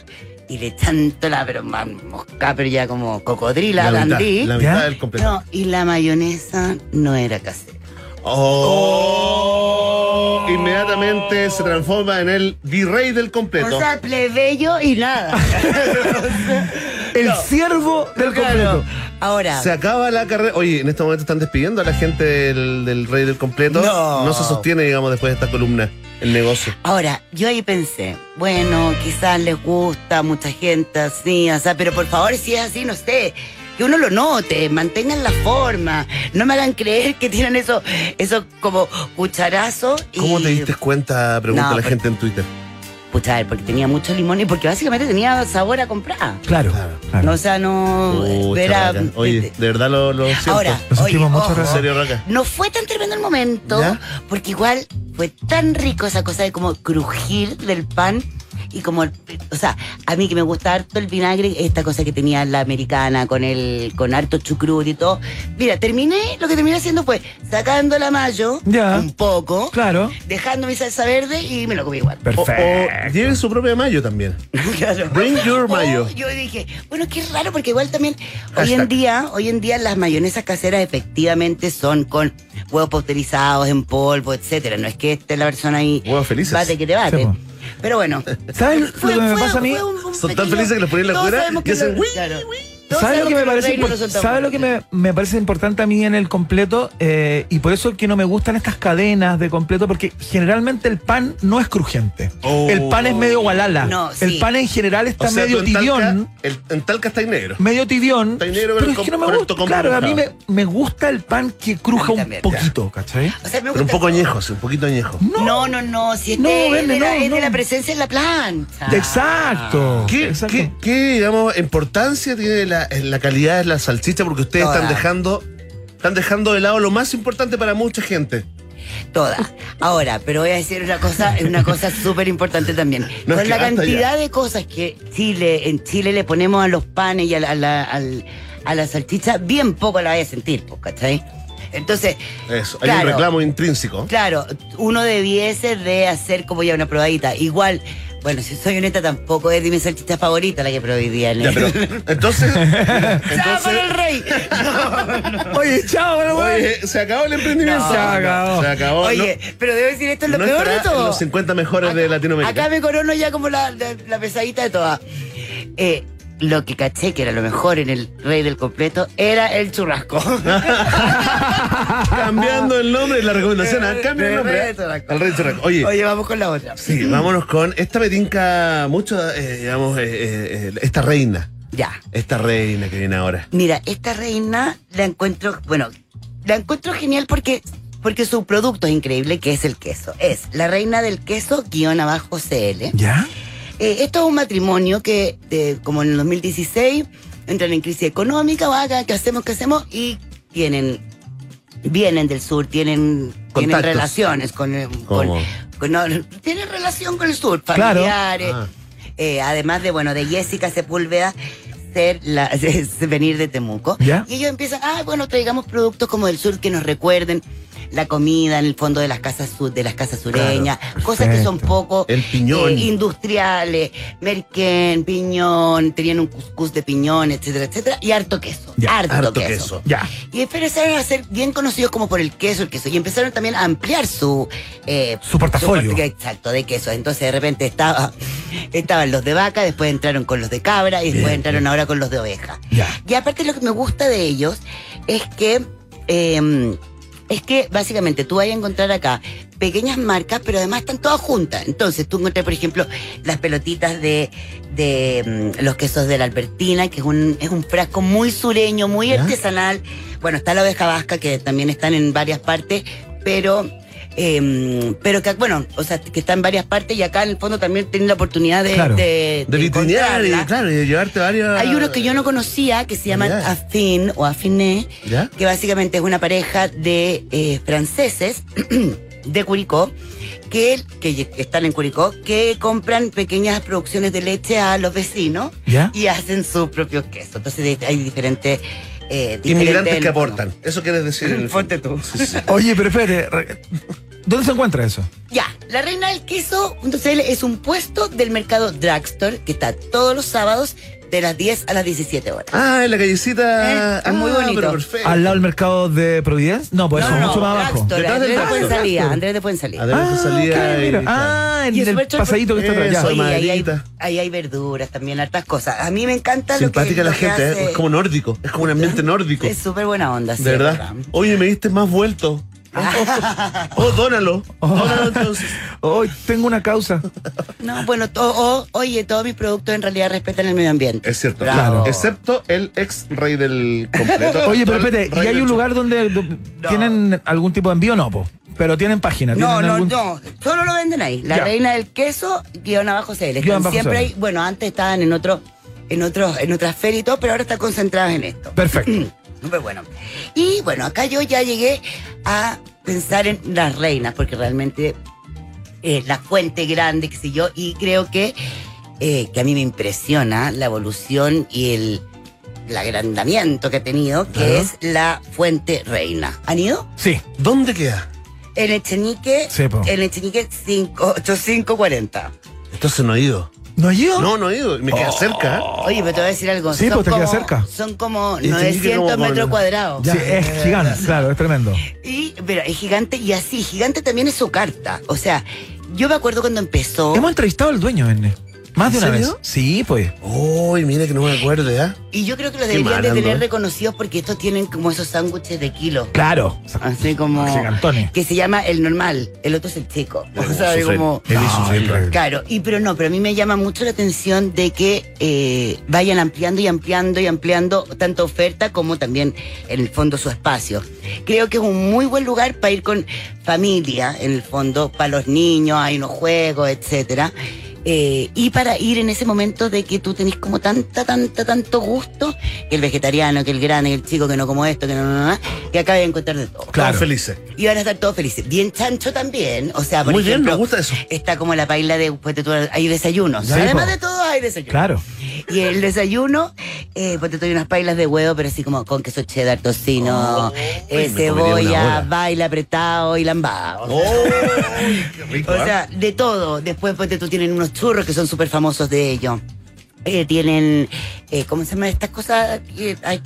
Y le chanto la, pero más mosca, pero ya como cocodrila, La mitad, la ¿Ya? mitad del completo. No, y la mayonesa no era casera. Oh. Inmediatamente se transforma en el virrey del completo. O sea, plebeyo y nada. el no. ciervo del Claro. completo. Ahora, Se acaba la carrera. Oye, en este momento están despidiendo a la gente del, del rey del completo. No. se sostiene, digamos, después de esta columna, el negocio. ahora, yo ahí pensé, bueno, quizás les gusta a mucha gente así, o sea, pero por favor, si es así, no sé. Que uno lo note, mantengan la forma, no me hagan creer que tienen eso, eso como cucharazos. y- ¿Cómo te diste cuenta? Pregunta No, la gente en Twitter. Pucha, a ver, porque tenía mucho limón y porque básicamente tenía sabor a comprar. Claro, claro. No, o sea, no Pucha, era. Raca. Oye, de verdad lo, lo siento. Ahora, Lo sentimos oye, mucho, ojo, en serio, Raca. No fue tan tremendo el momento, ¿Ya? porque igual fue tan rico esa cosa de como crujir del pan y como, o sea, a mí que me gusta harto el vinagre, esta cosa que tenía la americana con el, con harto chucrut y todo. Mira, terminé, lo que terminé haciendo fue sacando la mayo, Ya. un poco, Claro. dejando mi salsa verde y me lo comí igual. O, Perfecto. o lleven su propia mayo también. Claro. Bring your mayo. Oh, yo dije, bueno, qué raro, porque igual también hoy en día, hoy en día las mayonesas caseras efectivamente son con huevos pasteurizados en polvo, etcétera. No es que esté la persona ahí Huevos felices. bate que te bate. Sí. Pero bueno. ¿Sabes lo que me pasa a mí? Son tan felices que los ponen en la uy, claro. Todos ¿Sabes lo que me parece, ¿sabe lo que me, parece importante a mí en el completo? Eh, y por eso es que no me gustan estas cadenas de completo, porque generalmente el pan no es crujiente. Oh. El pan es medio gualala. No, El pan en general está O sea, medio tú en tibión. Talca, el- en Talca está negro. Medio tibión. Está negro pero es que no me gusta. Claro, a mí me, gusta el pan que cruja un también, poquito, ¿cachai? O sea, me Pero un poco añejo, sí, un poquito añejo. No, no, no, si este No, es, vende, de la, no, es de no. la presencia en la plancha. Exacto. ¿Qué, exacto. qué- qué, digamos, importancia tiene la, en la calidad de la salchicha? Porque ustedes Toda. están dejando, están dejando de lado lo más importante para mucha gente. Toda. Ahora, pero voy a decir una cosa, una cosa súper importante también. No, es Con la cantidad de cosas que Chile, en Chile le ponemos a los panes y a la, a la, a la salchicha, bien poco la voy a sentir, pues, ¿cachai? Entonces, Eso, hay Claro. un reclamo intrínseco. claro, uno debiese de hacer como ya una probadita. Igual, bueno, si soy honesta, tampoco es de mi salchicha favorita la que día. Ya, pero, entonces, ¡Chao con el rey! Oye, chao, bueno, güey. oye, se acabó el emprendimiento. No, Se acabó. Se acabó. Oye, pero debo decir, esto es no, lo no peor de todo. los 50 mejores de Latinoamérica. Acá me corono ya como la, la- la pesadita de todas. Eh, lo que caché que era lo mejor en el rey del completo era el churrasco. Cambiando el nombre, la recomendación, ¿ah? Cambia el nombre. Rey ¿ah? Churrasco. Al Rey Churrasco. Oye, Oye, vamos con la otra. sí, vámonos con. Esta me tinca mucho, eh, digamos, eh, eh, esta reina. Ya. Esta reina que viene ahora. Mira, esta reina la encuentro, bueno, la encuentro genial porque, porque su producto es increíble, que es el queso. Es la reina del queso guion abajo CL. ¿Ya? Eh, esto es un matrimonio que, de- como en el 2016, entran en crisis económica, va acá, ¿qué hacemos? ¿Qué hacemos? Y tienen, vienen del sur, tienen, tienen relaciones con, eh, con, ¿Cómo? con- no, tienen relación con el sur, Claro. familiares. Ah. Eh, además de, bueno, de Jessica Sepúlveda ser la, venir de Temuco. ¿Ya? Y ellos empiezan, ah, bueno, traigamos productos como del sur que nos recuerden la comida en el fondo de las casas sur, de las casas sureñas, cosas que son poco El piñón. eh, industriales, merquén, piñón, tenían un cuscús de piñón, etcétera, etcétera, y harto queso, Ya, harto, Harto queso. queso. Ya. Y empezaron a ser bien conocidos como por el queso, el queso. Y empezaron también a ampliar su... eh, Su portafolio. porta- exacto, de queso. Entonces de repente estaba, estaban los de vaca, después entraron con los de cabra y después Bien, entraron ahora con los de oveja. Ya. Y aparte lo que me gusta de ellos es que... eh, es que básicamente tú vas a encontrar acá pequeñas marcas, pero además están todas juntas. Entonces tú encuentras, por ejemplo, las pelotitas de, de mm, los quesos de la Albertina, que es un, es un frasco muy sureño, muy ¿Ya? artesanal. Bueno, está la oveja vasca, que también están en varias partes, pero... eh, pero que, bueno, o sea, que está en varias partes y acá en el fondo también tienen la oportunidad de, Claro. de, De de vitrinear y, claro, y de llevarte varios. Hay unos que yo no conocía que se llaman Ya. Afin o Afiné, que básicamente es una pareja de eh, franceses de Curicó, que, que están en Curicó, que compran pequeñas producciones de leche a los vecinos ¿Ya? y hacen sus propios quesos. Entonces hay diferentes... eh, Inmigrantes que aportan. Eso quieres decir Ponte tú. Sí, sí. Oye, pero espérate, ¿dónde se encuentra eso? Ya, la reina del queso entonces, es un puesto del mercado Drugstore que está todos los sábados de las 10 a las 17 horas. Ah, en la callecita. Eh, es muy Ah, bonito. pero perfecto. ¿Al lado del mercado de Providencia? No, pues eso, mucho más abajo. Detrás del Andrés de Drugstore. Fuensalía, Drugstore. Andrés de Fuensalía. Además de Ah. Ah, en el pasadito que está atrás. Eso, ya. Oye, ahí hay, maderita. ahí hay verduras también, hartas cosas. A mí me encanta lo que, Simpática la gente, ¿eh? es como nórdico, es como un ambiente nórdico. Es súper buena onda, sí, de verdad. Oye, me diste más vuelto. Oh, dónalo. Dónalo entonces. Hoy tengo una causa. No, bueno, to- o- oye, todos mis productos en realidad respetan el medio ambiente. Es cierto, Bravo. claro. Excepto el ex rey del completo. Oye, pero espérate, ¿y hay un lugar donde do- tienen algún tipo de envío? No, po. Pero tienen página. No, ¿tienen no, algún- no, solo lo venden ahí. La Ya. reina del queso, guion abajo CL. Están siempre ahí, bueno, antes estaban en otro, en otros, en otras ferias y todo, pero ahora están concentradas en esto. Perfecto. Súper bueno. Y bueno, acá yo ya llegué a pensar en las reinas, porque realmente eh, la fuente grande, qué sé yo, y creo que, eh, que a mí me impresiona la evolución y el, el agrandamiento que ha tenido, que Claro. es la fuente reina. ¿Han ido? Sí. ¿Dónde queda? En Echenique, Sí, en Echenique 5, 8540. Entonces no he ido. ¿No hay ido? No, no he ido. Me queda cerca. ¿eh? Oye, pero te voy a decir algo. Sí, son pues te queda como- cerca. Son como Y Echenique 900 como metros cuadrados. Sí, es gigante, claro, es tremendo. Y, pero es gigante y así, gigante también es su carta. O sea, yo me acuerdo cuando empezó. Hemos entrevistado al dueño, Erne. Más de ¿En una serio? vez. Sí, pues. Uy, mire que no me acuerdo, ¿ya? Y yo creo que los Qué deberían de tener reconocidos porque estos tienen como esos sándwiches de kilo. Claro. Así como. Gigantones. Que se llama el normal, el otro es el chico. O sea, como. Él hizo. Claro, y pero no, pero a mí me llama mucho la atención de que eh, vayan ampliando y ampliando y ampliando tanto oferta como también en el fondo su espacio. Creo que es un muy buen lugar para ir con familia, en el fondo, para los niños, hay unos juegos, etcétera. Eh, y para ir en ese momento de que tú tenés como tanta, tanta, tanto gusto, que el vegetariano, que el grano, que el chico que no como esto, que no, no, no, que acaba de encontrar de todo. Claro. Todos felices. Y van a estar todos felices. Bien chancho también. O sea, por Muy bien, me gusta eso. Está como la paila de, pues, de todo- hay desayunos. Además de todo, hay desayuno. Claro. Y el desayuno, eh, pues te doy unas pailas de huevo, pero así como con queso cheddar, tocino, Oh, eh, cebolla, baila apretado y lambado. ¡Uy, qué rico! O ¿ah? sea, de todo. Después, pues tú tienen unos churros que son súper famosos de ellos. Eh, tienen, eh, ¿cómo se llaman estas cosas? Hay-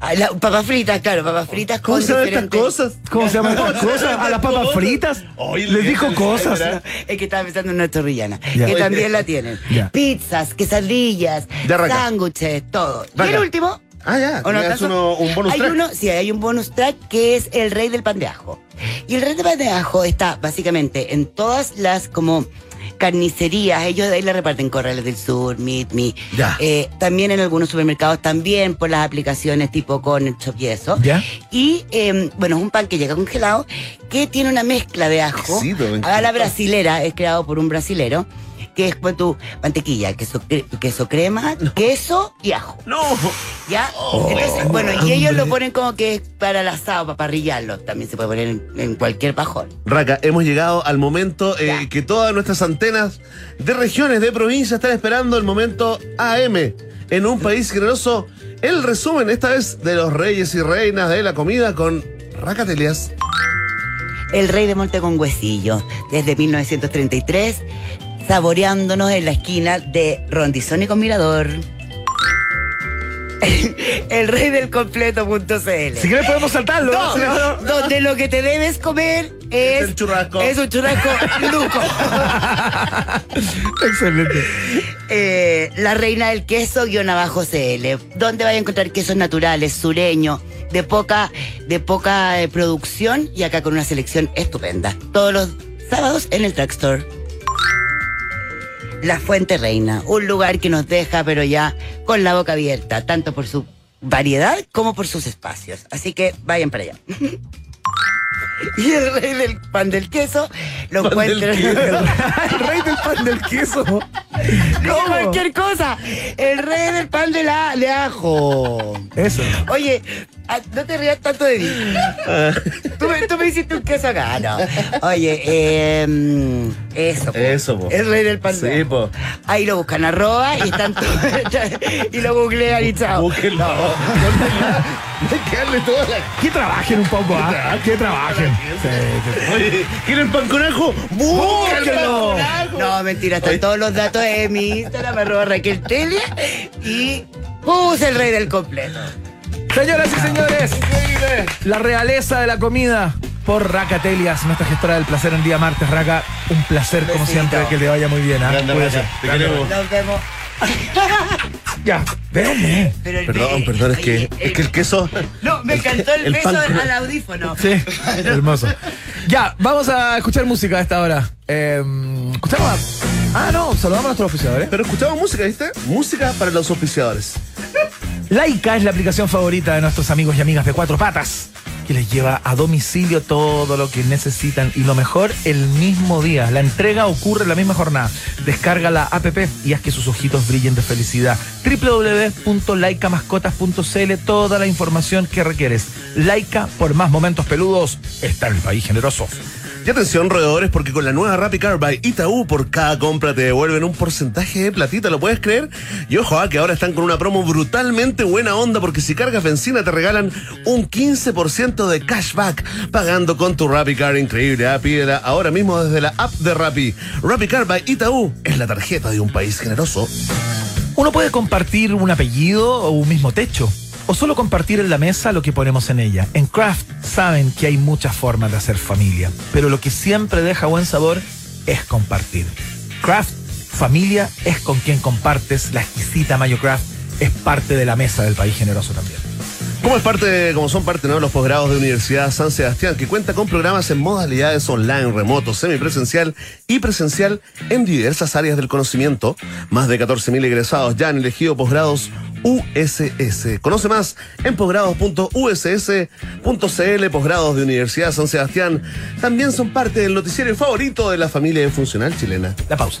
Ah, la- papas fritas, claro, papas fritas ¿Cómo se llaman estas cosas? ¿Cómo se llaman estas cosas? A las papas fritas. Oye, Les le- dijo cosas. Es que estaba pensando en una chorrillana, Ya. que también la tienen. Ya. Pizzas, quesadillas, sándwiches, todo. Y el último, Ah, ya. ¿o no uno- un bonus hay track. uno, sí, hay un bonus track que es el rey del pan de ajo. Y el rey del pan de ajo está básicamente en todas las como carnicerías, ellos de ahí le reparten Corrales del Sur, Meat Me, Ya. eh, también en algunos supermercados, también por las aplicaciones tipo con el y eso. ¿Ya? Y eh, bueno, es un pan que llega congelado que tiene una mezcla de ajo. A la brasilera, es creado por un brasilero, que es pues, tu mantequilla, queso, queso crema, queso y ajo. ¡No! ¿Ya? Oh, Entonces, bueno, y ellos lo ponen como que es para el asado, para parrillarlo. También se puede poner en, en cualquier pajón. Raca, hemos llegado al momento eh, que todas nuestras antenas de regiones, de provincias, están esperando el momento AM. En un país generoso, el resumen esta vez de los reyes y reinas de la comida con Racatelias. El rey de Monte con Huesillo, desde 1933, saboreándonos en la esquina de Rondizón y con Mirador. El rey del completo.cl. Si quieres podemos saltarlo. No, Sí, no, no. donde lo que te debes comer es, el churrasco. Es un churrasco luco. Excelente. Eh, la reina del queso guion abajo CL, donde vaya a encontrar quesos naturales, sureños, de poca, de poca eh, producción y acá con una selección estupenda. Todos los sábados en el Track Store. La Fuente Reina, un lugar que nos deja pero ya con la boca abierta, tanto por su variedad como por sus espacios. Así que vayan para allá. Y el rey del pan del queso lo Pan del. El rey del pan del queso. ¿Cómo? cualquier cosa. El rey del pan de, la, de ajo. Eso. Oye, ah, no te rías tanto de mí. Tú me, tú me hiciste un queso acá, no. Oye, eh, eso. po. Eso, po. El rey del pan de Sí, po. Ahí lo buscan arroba y están y lo googlean y chao. Búsquenlo. Hay que darle toda la... Que trabajen un poco, ¿ah? Que trabajen. Sí, sí, sí. Oye, ¿quieren pan con ajo? ¡Búsquenlo! No, mentira, están todos los datos de mi Instagram, arroba Raquel Telia y puse el rey del completo. Señoras y señores, la realeza de la comida por Raca Telias, nuestra gestora del placer en día martes. Raca, un placer como siempre, que le vaya muy bien. ¿ah? Grande. Raca, te queremos. Nos vemos. Ya, el Perdón, perdón, es que, oye, es que el queso... No, me encantó el, el beso al audífono. Sí, hermoso. Ya, vamos a escuchar música a esta hora. Eh, escuchamos a... Ah, no, saludamos a nuestros oficiadores. Pero escuchamos música, ¿viste? Música para los oficiadores. Laika es la aplicación favorita de nuestros amigos y amigas de Cuatro Patas, que les lleva a domicilio todo lo que necesitan y lo mejor el mismo día. La entrega ocurre en la misma jornada. Descarga la app y haz que sus ojitos brillen de felicidad. www.laicamascotas.cl Toda la información que requieres. Laika, por más momentos peludos, está en el país generoso. Y atención, roedores, porque con la nueva Rappi Car by Itaú, por cada compra te devuelven un porcentaje de platita, ¿lo puedes creer? Y ojo, ah, que ahora están con una promo brutalmente buena onda, porque si cargas benzina te regalan un 15% de cashback pagando con tu Rappi Car increíble. Ah, pídela ahora mismo desde la app de Rappi. Rappi by Itaú es la tarjeta de un país generoso. Uno puede compartir un apellido o un mismo techo. O solo compartir en la mesa lo que ponemos en ella. En Craft saben que hay muchas formas de hacer familia, pero lo que siempre deja buen sabor es compartir. Craft familia es con quien compartes. La exquisita Mayo Craft es parte de la mesa del país generoso también. Como es parte, como son parte ¿no? los posgrados de Universidad San Sebastián, que cuenta con programas en modalidades online, remoto, semipresencial y presencial en diversas áreas del conocimiento. Más de 14.000 egresados ya han elegido posgrados USS. Conoce más en posgrados.uss.cl, posgrados de Universidad San Sebastián. También son parte del noticiero favorito de la familia funcional chilena. La pausa.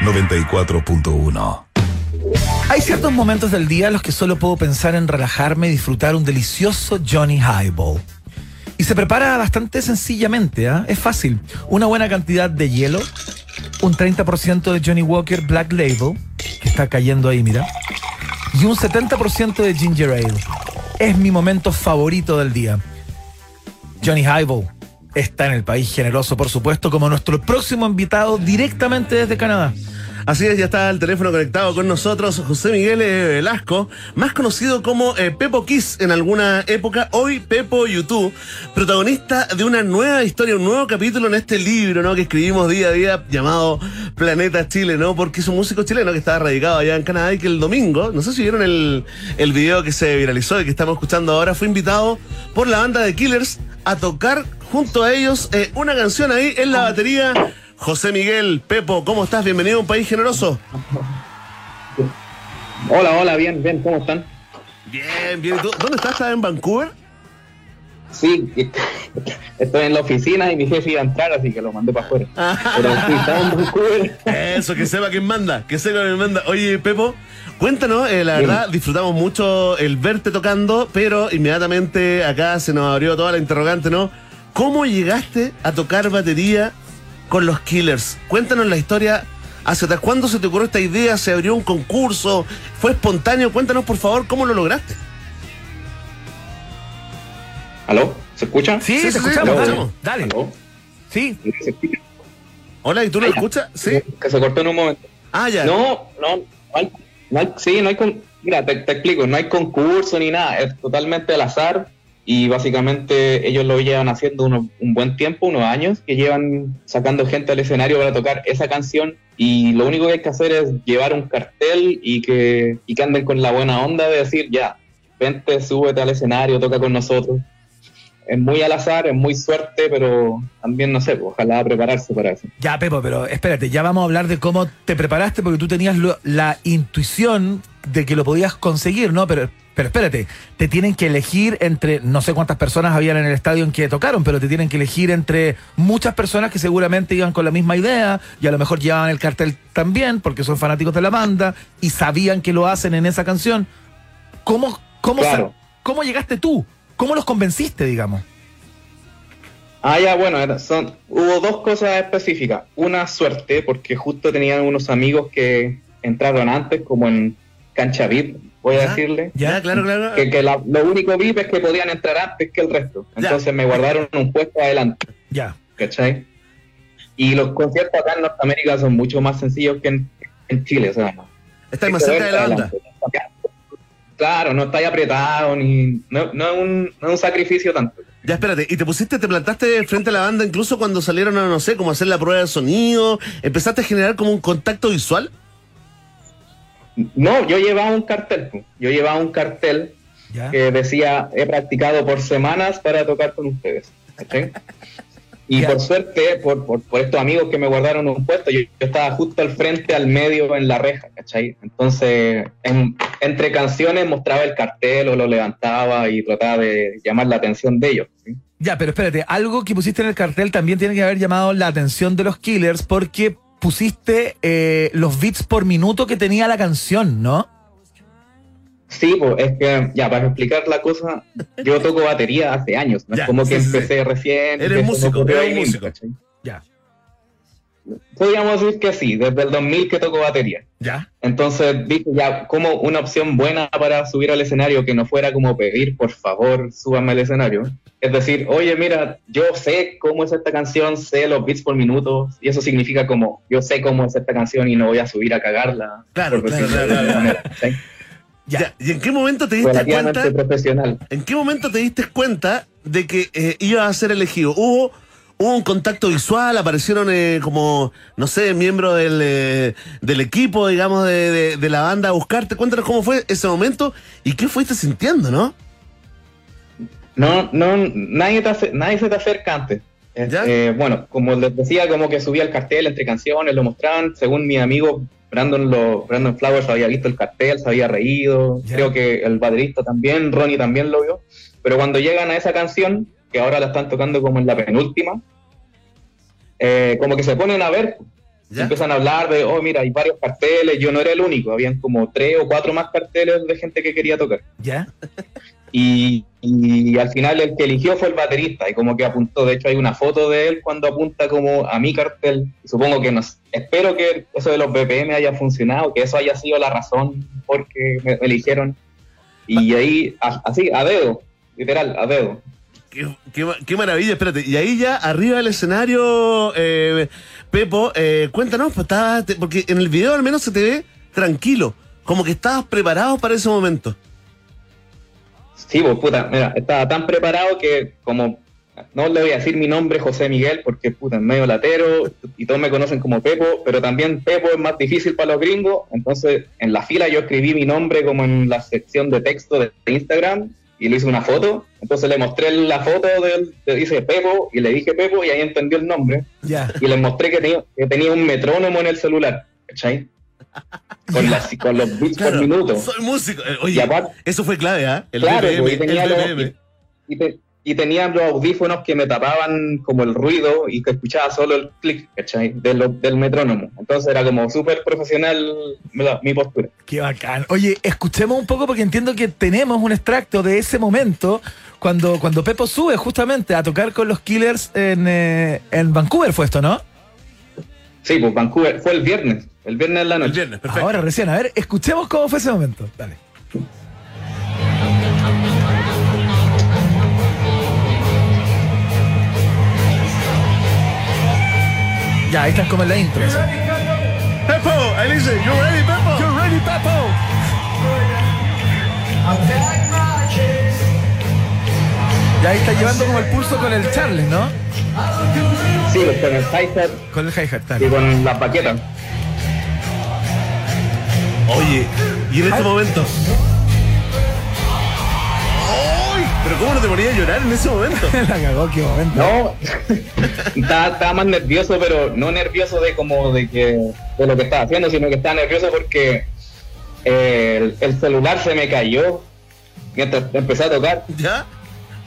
94.1. Hay ciertos momentos del día en los que solo puedo pensar en relajarme y disfrutar un delicioso Johnny Highball. Y se prepara bastante sencillamente, ¿ah? es fácil. Una buena cantidad de hielo, un 30% de Johnny Walker Black Label, que está cayendo ahí, mira, y un 70% de Ginger Ale. Es mi momento favorito del día. Johnny Highball está en el país generoso, por supuesto, como nuestro próximo invitado directamente desde Canadá. Así es, ya está el teléfono conectado con nosotros José Miguel eh, Velasco, más conocido como eh, Pepo Kiss en alguna época, hoy Pepo YouTube, protagonista de una nueva historia, un nuevo capítulo en este libro, ¿no? Que escribimos día a día llamado Planeta Chile, ¿no? Porque es un músico chileno que estaba radicado allá en Canadá y que el domingo, no sé si vieron el, el video que se viralizó y que estamos escuchando ahora, fue invitado por la banda de Killers a tocar junto a ellos eh, una canción ahí en la batería. José Miguel, Pepo, ¿cómo estás? Bienvenido a un país generoso. Hola, hola, bien, bien, ¿cómo están? Bien, bien. ¿Tú- ¿Dónde estás? ¿Estás en Vancouver? Sí, estoy en la oficina y mi jefe iba a entrar, así que lo mandé para afuera. Pero sí, estamos en Vancouver. Eso, que sepa quién manda, que sepa quién manda. Oye, Pepo, cuéntanos, eh, la verdad, disfrutamos mucho el verte tocando, pero inmediatamente acá se nos abrió toda la interrogante, ¿no? ¿Cómo llegaste a tocar batería con los Killers? Cuéntanos la historia. ¿Hacia cuándo se te ocurrió esta idea? ¿Se abrió un concurso? ¿Fue espontáneo? Cuéntanos, por favor, cómo lo lograste. ¿Aló? ¿Se escucha? Sí, Sí, escuchamos, sí, dale. ¿Aló? Sí. ¿Se escucha? Hola, ¿y tú lo Ah, escuchas? Sí. Que se cortó en un momento. Ah, ya. No, no, no hay, no hay- sí, no hay, con- mira, te, te explico, no hay concurso ni nada, es totalmente al azar y básicamente ellos lo llevan haciendo uno- un buen tiempo, unos años, que llevan sacando gente al escenario para tocar esa canción y lo único que hay que hacer es llevar un cartel y que, y que anden con la buena onda de decir, ya, vente, súbete al escenario, toca con nosotros. Es muy al azar, es muy suerte, pero también, no sé, pues, ojalá prepararse para eso. Ya, Pepo, pero espérate, ya vamos a hablar de cómo te preparaste porque tú tenías lo- la intuición de que lo podías conseguir, ¿no? Pero, pero espérate, te tienen que elegir entre, no sé cuántas personas habían en el estadio en que tocaron, pero te tienen que elegir entre muchas personas que seguramente iban con la misma idea y a lo mejor llevaban el cartel también porque son fanáticos de la banda y sabían que lo hacen en esa canción. ¿Cómo, cómo, Claro. cómo llegaste tú? ¿Cómo los convenciste, digamos? Ah, ya, bueno, era- son, hubo dos cosas específicas. Una suerte, porque justo tenían unos amigos que entraron antes, como en cancha VIP, voy a decirle. Ya, claro, claro. Que, que la- lo único VIP es que podían entrar antes que el resto. Ya. Entonces me guardaron un puesto adelante, Ya. ¿cachai? Y los conciertos acá en Norteamérica son mucho más sencillos que en, en Chile, o sea. Estás más cerca de la banda. adelante. Claro, no estáis apretado, ni, no, no es un, no es un sacrificio tanto. Ya, espérate, ¿y te pusiste, te plantaste frente a la banda incluso cuando salieron a, no sé, como hacer la prueba de sonido? ¿Empezaste a generar como un contacto visual? No, yo llevaba un cartel, yo llevaba un cartel Ya. que decía, he practicado por semanas para tocar con ustedes. Y por suerte, por, por, por estos amigos que me guardaron un puesto, yo, yo estaba justo al frente, al medio, en la reja, ¿cachai? Entonces, en- entre canciones mostraba el cartel o lo levantaba y trataba de llamar la atención de ellos. ¿sí? Ya, pero espérate, algo que pusiste en el cartel también tiene que haber llamado la atención de los Killers porque pusiste eh, los beats por minuto que tenía la canción, ¿no? Sí, pues es que, ya, para explicar la cosa, yo toco batería hace años, no Ya, es como que sí, sí, sí. empecé recién. Eres músico, eres ahí músico. ¿cachai? Ya. podríamos decir que sí, desde el 2000 que toco batería. ¿Ya? Entonces dije ya como una opción buena para subir al escenario que no fuera como pedir, por favor, súbame al escenario. Es decir, oye, mira, yo sé cómo es esta canción, sé los beats por minuto, y eso significa como, yo sé cómo es esta canción y no voy a subir a cagarla. Claro, claro, Ya. ¿Y en qué momento te diste cuenta? profesional. ¿En qué momento te diste cuenta de que eh, ibas a ser elegido? ¿Hubo, hubo un contacto visual? ¿Aparecieron eh, como, no sé, miembros del, eh, del equipo, digamos, de, de- de la banda a buscarte? Cuéntanos cómo fue ese momento y qué fuiste sintiendo, ¿no? No, no, nadie, te nadie se te acerca antes. Eh, ¿Ya? bueno, como les decía, como que subía el cartel entre canciones, lo mostraban, según mi amigo Brandon, lo, Brandon Flowers había visto el cartel, se había reído, creo que el baterista también, Ronnie también lo vio, pero cuando llegan a esa canción, que ahora la están tocando como en la penúltima, eh, como que se ponen a ver, ¿Ya? empiezan a hablar de, oh, mira, hay varios carteles, yo no era el único, habían como tres o cuatro más carteles de gente que quería tocar. ¿Ya? Y, y al final el que eligió fue el baterista y como que apuntó, de hecho hay una foto de él cuando apunta como a mi cartel. Supongo que nos, espero que eso de los BPM haya funcionado, que eso haya sido la razón por que me, eligieron. Y ahí, a- así, a dedo, literal, a dedo. Qué, qué ma- qué maravilla, espérate. Y ahí ya, arriba del escenario, eh, Pepo, eh, cuéntanos, pues, porque en el video al menos se te ve tranquilo, como que estabas preparado para ese momento. Sí, pues puta, mira, estaba tan preparado que como no le voy a decir mi nombre José Miguel porque puta, es medio latero y todos me conocen como Pepo, pero también Pepo es más difícil para los gringos, entonces en la fila yo escribí mi nombre como en la sección de texto de Instagram y le hice una foto, entonces le mostré la foto de, de- dice Pepo y le dije Pepo y ahí entendió el nombre y les mostré que tenía, que tenía un metrónomo en el celular, ¿cachai? Con, las, con los beats Claro, por minuto. soy músico. Eh, Oye, aparte- eso fue clave, ¿ah? El Claro, BPM, y tenía el los- y, te- y tenía los audífonos que me tapaban como el ruido y que escuchaba solo el clic, ¿cachai? De lo- del metrónomo. Entonces era como súper profesional la- mi postura. Qué bacán. Oye, escuchemos un poco porque entiendo que tenemos un extracto de ese momento cuando, cuando Pepo sube justamente a tocar con los Killers en, eh, en Vancouver, fue esto, ¿no? Sí, pues Vancouver fue el viernes, el viernes en la El noche. viernes, perfecto. Ahora recién, a ver, escuchemos cómo fue ese momento. Dale. Ya, ahí estás como en la intro. ¿sí? Pepo, ahí dice, you ready, Pepo? You ready, Pepo? Ya ahí está llevando como el pulso con el Charles, ¿no? Sí, con el hi-hat Con el hi-hat, y con la paqueta. Oye, y en este Ay. momento. Pero ¿cómo no te ponías a llorar en ese momento? La cagó, qué momento. No, estaba, estaba más nervioso, pero no nervioso de como de que de lo que estaba haciendo, sino que estaba nervioso porque eh, el, el celular se me cayó mientras empecé a tocar ¿Ya?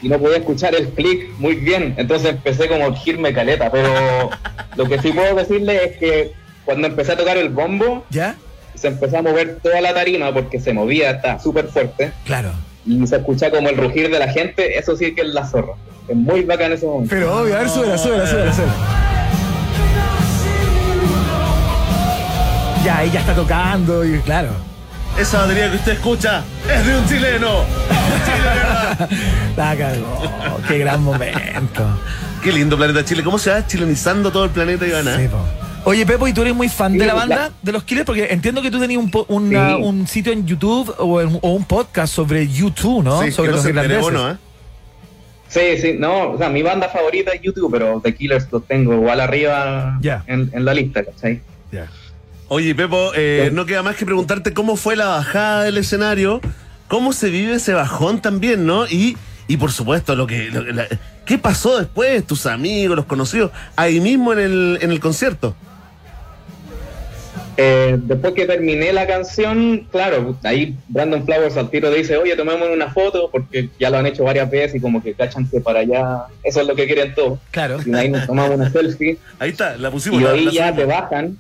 Y no podía escuchar el clic muy bien, entonces empecé como a girme caleta, pero lo que sí puedo decirle es que cuando empecé a tocar el bombo, ¿Ya? se empezó a mover toda la tarima porque se movía, está súper fuerte, Claro. y se escucha como el rugir de la gente, eso sí que es la zorra. Es muy bacán ese momento. Pero obvio, a ver, súbela, súbela, súbela, súbela. Ya, ahí ya está tocando y claro. Esa batería que usted escucha es de un chileno. La cagó. Qué gran momento. Qué lindo planeta Chile. ¿Cómo se va chilenizando todo el planeta, Ivana? Sí, po. Oye, Pepo, ¿y tú eres muy fan de la banda la- de los Killers? Porque entiendo que tú tenías un, po- una- Sí. un sitio en YouTube o, en- o un podcast sobre YouTube, ¿no? Sí, sobre que no los. ¿no? ¿eh? Sí, sí, no, o sea, mi banda favorita es YouTube, pero The Killers los tengo igual arriba Ya. en, en la lista, ¿cachai? Oye, Pepo, eh, no queda más que preguntarte cómo fue la bajada del escenario, cómo se vive ese bajón también, ¿no? Y, y por supuesto, lo que, lo que- la- ¿qué pasó después? Tus amigos, los conocidos, ahí mismo en el, en el concierto. Eh, después que terminé la canción, claro, ahí Brandon Flowers al tiro dice, oye, tomemos una foto, porque ya lo han hecho varias veces y como que cachan que para allá, eso es lo que quieren todos. Claro. Y ahí nos tomamos una selfie. Ahí está, la pusimos. y la- ahí la ya te bajan.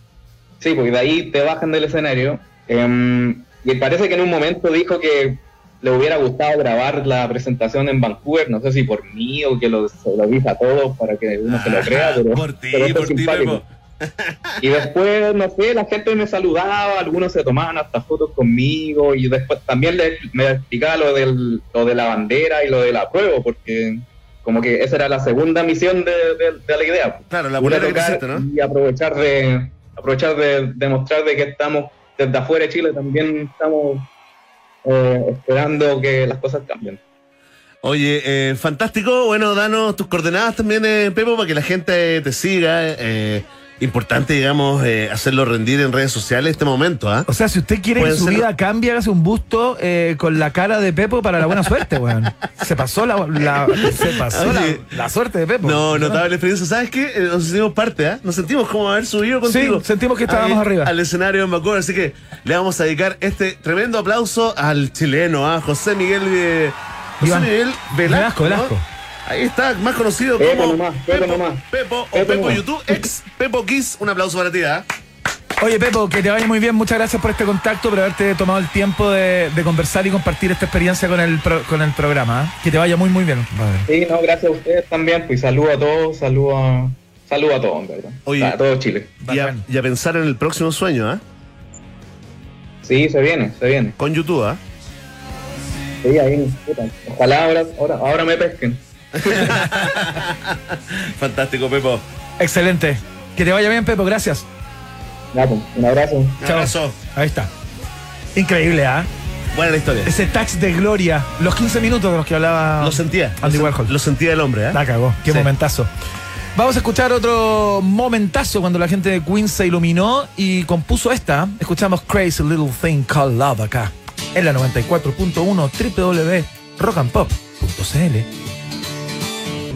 Sí, porque de ahí te bajan del escenario. Em, y parece que en un momento dijo que le hubiera gustado grabar la presentación en Vancouver, no sé si por mí o que lo, se lo a todos para que uno se lo crea, pero, por ti, pero esto por ti. Y después, no sé, la gente me saludaba, algunos se tomaban hasta fotos conmigo y después también le, me explicaba lo, del, lo de la bandera y lo de la prueba, porque como que esa era la segunda misión de, de- de la idea. Claro, la tocar hiciste, ¿no? Y aprovechar de aprovechar de demostrar de que estamos desde afuera de Chile también estamos eh, esperando que las cosas cambien. Oye, eh, fantástico. Bueno, danos tus coordenadas también, eh, Pepo, para que la gente te siga. eh, importante, digamos, eh, hacerlo rendir en redes sociales este momento, ¿ah? O sea, si usted quiere que su ser- vida cambie, hágase un busto eh, con la cara de Pepo para la buena suerte, weón. Se pasó la, la- se pasó la, Oye. la suerte de Pepo. No, notable experiencia. ¿Sabes qué? Eh, Nos sentimos parte, ¿ah? Nos sentimos como haber subido contigo. Sí, sentimos que estábamos Ahí, arriba. Al escenario en Macor, así que le vamos a dedicar este tremendo aplauso al chileno, ¿ah? José Miguel eh, José Iván. Miguel Velasco. Velasco, Velasco. Ahí está, más conocido Pepo como nomás, Pepo Pepo, nomás. Pepo o Pepo Pepo. YouTube, ex Pepo Kiss. Un aplauso para ti, ¿ah? Oye, Pepo, que te vaya muy bien. Muchas gracias por este contacto, por haberte tomado el tiempo de, de conversar y compartir esta experiencia con el, pro- con el programa. ¿eh? Que te vaya muy, muy bien. compadre. Sí, no, gracias a ustedes también, pues saludo a todos, saludo a, saludo a todos, en verdad. Oye. a todo Chile. Y a, y a pensar en el próximo sueño, ¿ah? Sí, se viene, se viene. Con YouTube, ¿ah? Sí, ahí, ojalá ahora, ahora, ahora me pesquen. Fantástico, Pepo. Excelente. Que te vaya bien, Pepo. Gracias. Ya, pues, un abrazo. Un Chao. abrazo. Ahí está. Increíble, ¿ah? Buena la historia. Ese tax de gloria. Los 15 minutos de los que hablaba Lo sentía. Andy lo, Warhol. lo sentía el hombre, ¿eh? La cagó. Qué Sí. momentazo. Vamos a escuchar otro momentazo cuando la gente de Queen se iluminó y compuso esta. Escuchamos Crazy Little Thing Called Love acá. En la 94.1 www.rockandpop.cl.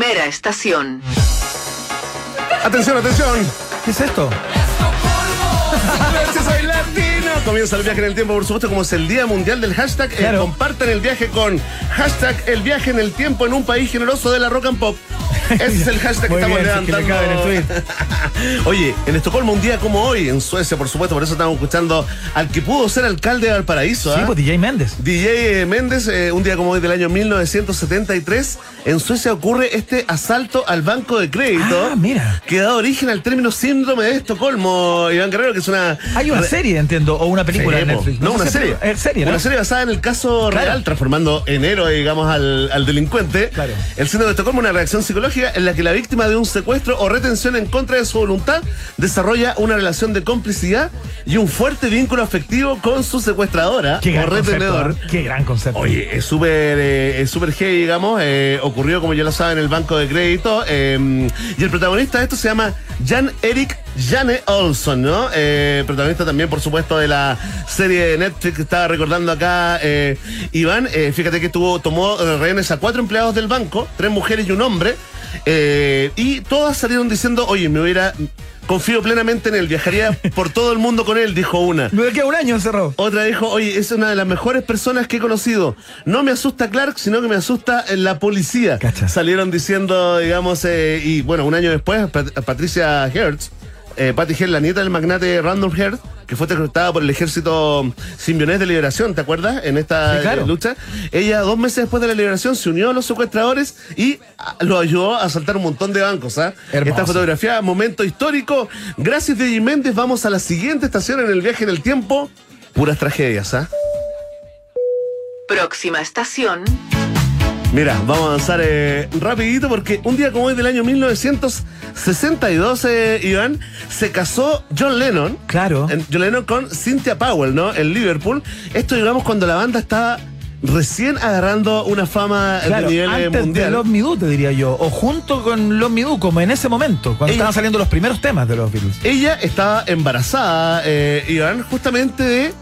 Primera estación. Atención, atención. ¿Qué es esto? Gracias, soy latino. Comienza el viaje en el tiempo, por supuesto, como es el Día Mundial del Hashtag. Eh, Claro. compartan el viaje con hashtag el viaje en el tiempo en un país generoso de la rock and pop. Ese es el hashtag Muy que estamos bien, que levantando. en Oye, en Estocolmo un día como hoy, en Suecia, por supuesto, por eso estamos escuchando al que pudo ser alcalde de Valparaíso. Sí, ¿ah? pues DJ Méndez. DJ Méndez, eh, un día como hoy del año 1973, en Suecia ocurre este asalto al banco de crédito. Ah, mira. Que da origen al término síndrome de Estocolmo, Iván Guerrero, que es una. Hay una serie, entiendo, o una película Sí, de po. Netflix. No, sé una serie. Es serie, ¿no? Una serie basada en el caso Claro. real, transformando en héroe, digamos, al, al delincuente. Claro. El síndrome de Estocolmo, una reacción psicológica en la que la víctima de un secuestro o retención en contra de su voluntad desarrolla una relación de complicidad y un fuerte vínculo afectivo con su secuestradora Qué o gran concepto. retenedor. ¿eh? Qué gran concepto. Oye, es súper eh, es súper heavy, digamos. eh, ocurrió, como ya lo saben, en el banco de crédito. eh, y el protagonista de esto se llama Jan Erik Jane Olson, ¿no? Eh, protagonista también, por supuesto, de la serie de Netflix que estaba recordando acá eh, Iván. Eh, fíjate que tuvo, tomó eh, rehenes a cuatro empleados del banco, tres mujeres y un hombre. y todas salieron diciendo, oye, me hubiera. Confío plenamente en él, viajaría por todo el mundo con él, dijo una. Me queda un año encerrado. Otra dijo, oye, es una de las mejores personas que he conocido. No me asusta Clark, sino que me asusta la policía. Cacha. Salieron diciendo, digamos, y bueno, un año después, Pat- Patricia Hertz, eh, Patty Hertz, la nieta del magnate Randall Hertz, que fue reclutada por el ejército simbionés de liberación, ¿te acuerdas? En esta Sí, claro. eh, lucha. Ella, dos meses después de la liberación, se unió a los secuestradores y ah, lo ayudó a asaltar un montón de bancos. Hermoso. Esta fotografía, momento histórico. Gracias, DJ Méndez. Vamos a la siguiente estación en el viaje en el tiempo. Puras tragedias, ¿ah? Próxima estación. Mira, vamos a avanzar eh, rapidito porque un día como hoy del año 1962, eh, Iván, se casó John Lennon. Claro. en- John Lennon con Cynthia Powell, ¿no? En Liverpool. Esto, digamos, cuando la banda estaba recién agarrando una fama Claro, de nivel eh, antes mundial. de Los Midú, te diría yo. O junto con Los Midú, como en ese momento, cuando Ella- estaban saliendo los primeros temas de los Beatles. Ella estaba embarazada, eh, Iván, justamente de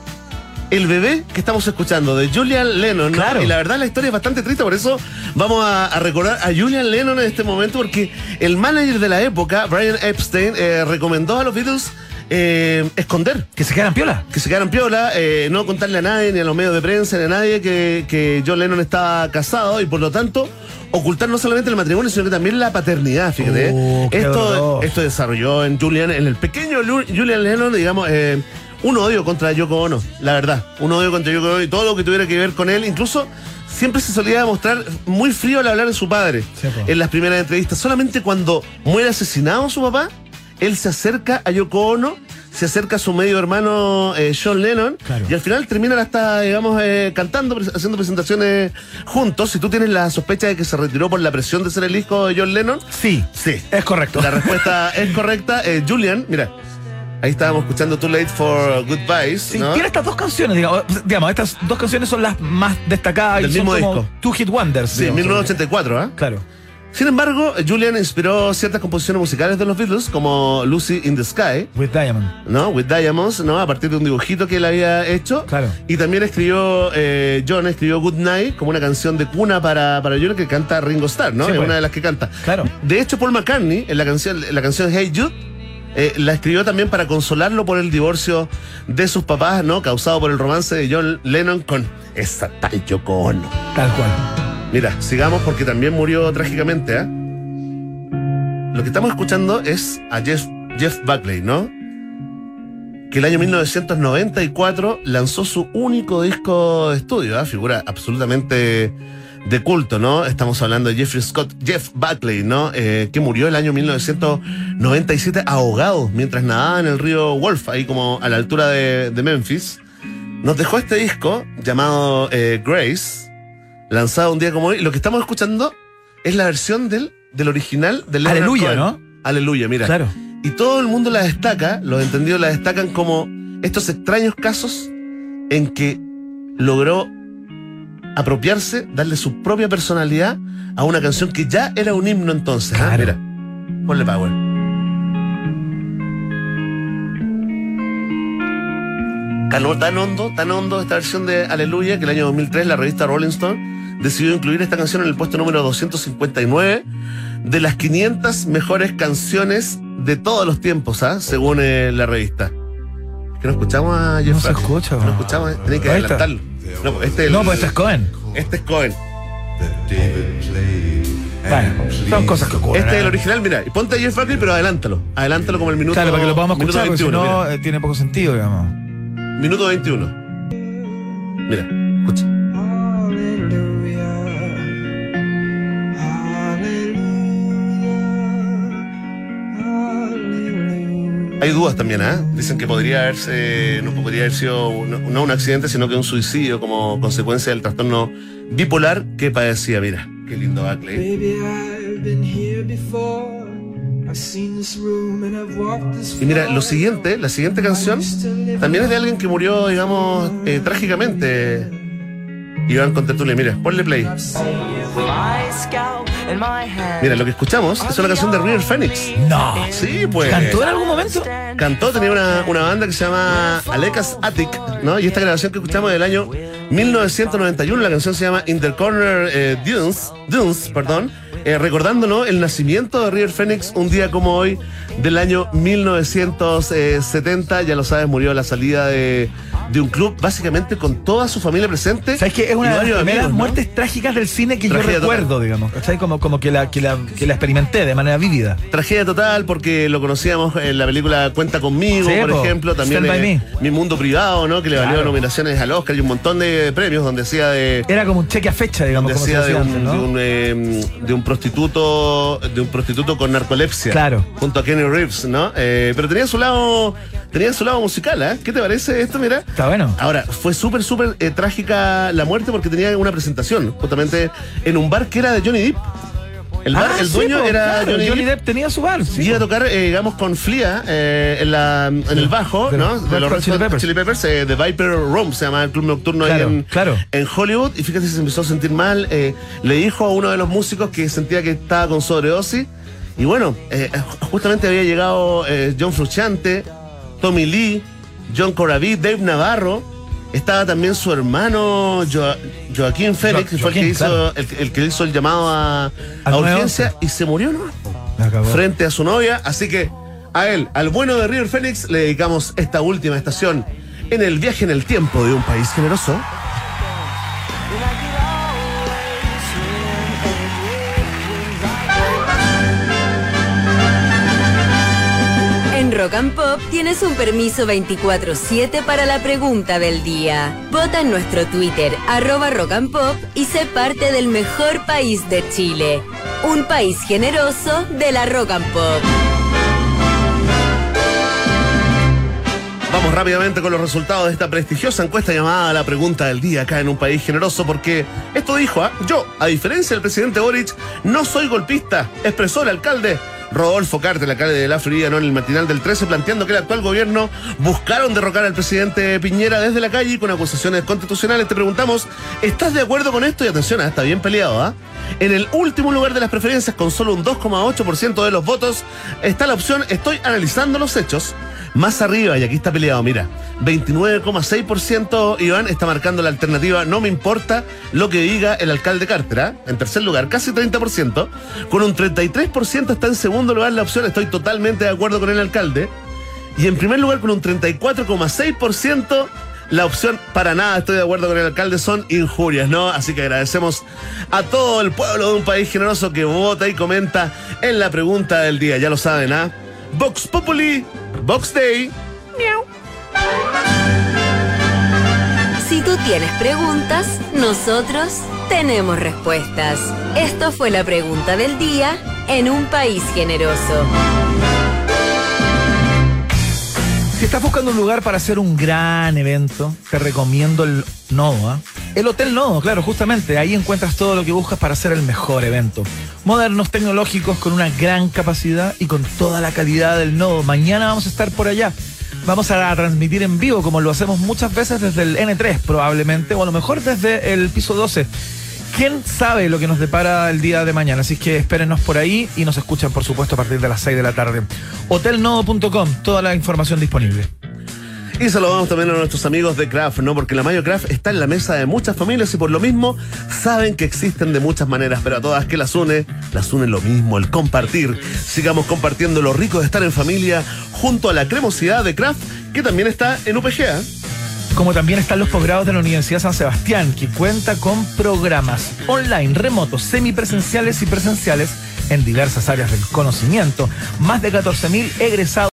el bebé que estamos escuchando, de Julian Lennon. ¿no? Claro. Y la verdad la historia es bastante triste, por eso vamos a, a recordar a Julian Lennon en este momento, porque el manager de la época, Brian Epstein, eh, recomendó a los Beatles eh, esconder. Que se quedaran piola. Que se quedaran piola, eh, no contarle a nadie, ni a los medios de prensa, ni a nadie que, que John Lennon estaba casado y por lo tanto ocultar no solamente el matrimonio, sino que también la paternidad, fíjate. Oh, esto, doloroso. esto desarrolló en Julian, en el pequeño Julian Lennon, digamos, eh, un odio contra Yoko Ono, la verdad. Un odio contra Yoko Ono y todo lo que tuviera que ver con él, incluso siempre se solía mostrar muy frío al hablar de su padre Sí, en las primeras entrevistas. Solamente cuando muere asesinado su papá, él se acerca a Yoko Ono, se acerca a su medio hermano eh, John Lennon, Claro. y al final terminan hasta, digamos, eh, cantando, haciendo presentaciones juntos. Si tú tienes la sospecha de que se retiró por la presión de ser el hijo de John Lennon, Sí. sí. Es correcto. La respuesta es correcta. Eh, Julian, mira, ahí estábamos escuchando Too Late for Goodbyes. Sí, ¿no? tiene estas dos canciones, digamos, digamos, estas dos canciones son las más destacadas Del y son mismo como disco. Two Hit Wonders. Sí, digamos. 1984, ¿ah? Claro. Sin embargo, Julian inspiró ciertas composiciones musicales de los Beatles, como Lucy in the Sky, With Diamond. ¿no? With Diamonds, ¿no? A partir de un dibujito que él había hecho. Claro. Y también escribió, eh, John escribió Good Night como una canción de cuna para, para Julian que canta Ringo Starr, ¿no? Sí, es pues. una de las que canta. Claro. De hecho, Paul McCartney, en la canción, en la canción Hey Jude, eh, la escribió también para consolarlo por el divorcio de sus papás, ¿no? Causado por el romance de John Lennon con esa tal Yoko Ono. Tal cual. Mira, sigamos porque también murió trágicamente, ¿ah? Lo que estamos escuchando es a Jeff, Jeff Buckley, ¿no? Que el año 1994 lanzó su único disco de estudio, ¿ah? Figura absolutamente de culto, ¿no? Estamos hablando de Jeffrey Scott, Jeff Buckley, ¿no? Eh, que murió el año 1997 ahogado mientras nadaba en el río Wolf, ahí como a la altura de, de Memphis. Nos dejó este disco llamado eh, Grace, lanzado un día como hoy. Lo que estamos escuchando es la versión del, del original de Leonard Aleluya, Cohen. ¿no? Aleluya, mira. Claro. Y todo el mundo la destaca, los entendidos la destacan como estos extraños casos en que logró apropiarse, darle su propia personalidad a una canción que ya era un himno entonces. Claro. Mira, ponle power. Caló tan hondo, tan hondo esta versión de Aleluya que el año 2003 la revista Rolling Stone decidió incluir esta canción en el puesto número 259 de las 500 mejores canciones de todos los tiempos, ¿ah? según eh, la revista. Que no escuchamos a Jeff No se escucha, No escuchamos, eh, tenés que adelantarlo. No, pues este, es No, el- pues este es Cohen. este es Cohen. Bueno, son cosas que ocurren. Este es el ¿eh? original, mira. Ponte a Jeff Buckley, pero adelántalo. Adelántalo como el minuto Claro, para que lo podamos escuchar, porque si 21, no mira. eh, tiene poco sentido, digamos. Minuto 21. Mira, escucha. Hay dudas también, ¿ah? Dicen que podría haberse, no podría haber sido no, no un accidente, sino que un suicidio como consecuencia del trastorno bipolar que padecía. Mira, qué lindo Buckley. Baby, I've been here before. This Y mira, lo siguiente, la siguiente canción, también es de alguien que murió, digamos, eh, trágicamente. Iván Contertulio, mira, ponle play. Mira, lo que escuchamos es una canción de River Phoenix. No. Sí, pues. ¿Cantó en algún momento? Cantó, tenía una, una banda que se llama Alecas Attic, ¿no? Y esta grabación que escuchamos del año 1991, la canción se llama In the Corner eh, Dunes, Dunes, perdón, eh, recordándonos el nacimiento de River Phoenix un día como hoy del año 1970, ya lo sabes, murió a la salida de, de un club, básicamente con toda su familia presente. ¿Sabes qué? Es una de las primeras amigos, ¿no? muertes trágicas del cine que Tragedia yo recuerdo, digamos. ¿Cachai? Como, como que, la, que, la, que la experimenté de manera vívida. Tragedia total porque lo conocíamos en la película Cuenta conmigo, Sí, por po. ejemplo, también eh, Mi Mundo Privado, ¿no? Que le valió nominaciones al Oscar y un montón de premios donde hacía de Era como un cheque a fecha, digamos, como decía de decía un, antes, ¿no? de, un, eh, de un prostituto de un prostituto con narcolepsia Claro. junto a Kenny Reeves no Eh, pero tenía su lado tenía su lado musical ¿eh? ¿qué te parece esto mira Está bueno. Ahora, fue súper, súper eh, trágica la muerte porque tenía una presentación, justamente en un bar que era de Johnny Depp. El, bar, Ah, el sí, dueño po, era claro, Johnny, Johnny Depp. Depp tenía su bar. sí, y iba a tocar, eh, digamos, con Flia eh, en, la, en el bajo, de ¿no? De los Red Chili Peppers. eh, The Viper Room, se llama el club nocturno ahí en, claro. en Hollywood. Y fíjate, se empezó a sentir mal. le dijo a uno de los músicos que sentía que estaba con sobredosis. Y bueno, justamente había llegado John Frusciante, Tommy Lee, John Corabi, Dave Navarro. Estaba también su hermano Jo- Joaquín Félix, que fue el que, hizo, claro. el, el que hizo el llamado a, urgencia 911. y se murió, ¿no? Me acabó. frente a su novia. Así que a él, al bueno de River Phoenix, le dedicamos esta última estación en el viaje en el tiempo de un país generoso. Rock and Pop tienes un permiso 24-7 para la pregunta del día. Vota en nuestro Twitter, arroba Rock and Pop, y sé parte del mejor país de Chile. Un país generoso de la Rock and Pop. Vamos rápidamente con los resultados de esta prestigiosa encuesta llamada La Pregunta del Día acá en un país generoso porque esto dijo, ¿ah? yo, a diferencia del presidente Boric, no soy golpista, expresó el alcalde. Rodolfo Carte, el alcalde de La Florida, ¿no? en el matinal del 13, planteando que el actual gobierno buscaron derrocar al presidente Piñera desde la calle con acusaciones constitucionales. Te preguntamos, ¿estás de acuerdo con esto? Y atención, ah, está bien peleado, ¿ah? En el último lugar de las preferencias, con solo un 2,8% de los votos, está la opción Estoy analizando los hechos. Más arriba, y aquí está peleado, mira, 29,6% Iván está marcando la alternativa No me importa lo que diga el alcalde Carter. ¿ah? En tercer lugar, casi 30%. Con un 33% está en segundo lugar la opción Estoy totalmente de acuerdo con el alcalde. Y en primer lugar, con un 34,6%, la opción para nada estoy de acuerdo con el alcalde son injurias, ¿no? Así que agradecemos a todo el pueblo de un país generoso que vota y comenta en la pregunta del día. Ya lo saben, ¿ah? Vox Populi, Vox Day. Si tú tienes preguntas, nosotros tenemos respuestas. Esto fue la pregunta del día en un país generoso. Si estás buscando un lugar para hacer un gran evento, te recomiendo el Nodo. ¿ah? El Hotel Nodo, claro, justamente. Ahí encuentras todo lo que buscas para hacer el mejor evento. Modernos, tecnológicos, con una gran capacidad y con toda la calidad del Nodo. Mañana vamos a estar por allá. Vamos a transmitir en vivo, como lo hacemos muchas veces desde el N3, probablemente, o a lo mejor desde el piso 12. ¿Quién sabe lo que nos depara el día de mañana? Así que espérenos por ahí y nos escuchan, por supuesto, a partir de las 6 de la tarde. Hotelnodo.com, toda la información disponible. Y saludamos también a nuestros amigos de Craft, ¿no? Porque la Mayo Craft está en la mesa de muchas familias y por lo mismo saben que existen de muchas maneras, pero a todas que las une, las une lo mismo, el compartir. Sigamos compartiendo lo rico de estar en familia junto a la cremosidad de Craft, que también está en UPGA. Como también están los posgrados de la Universidad San Sebastián, que cuenta con programas online, remotos, semipresenciales y presenciales en diversas áreas del conocimiento. Más de 14.000 egresados.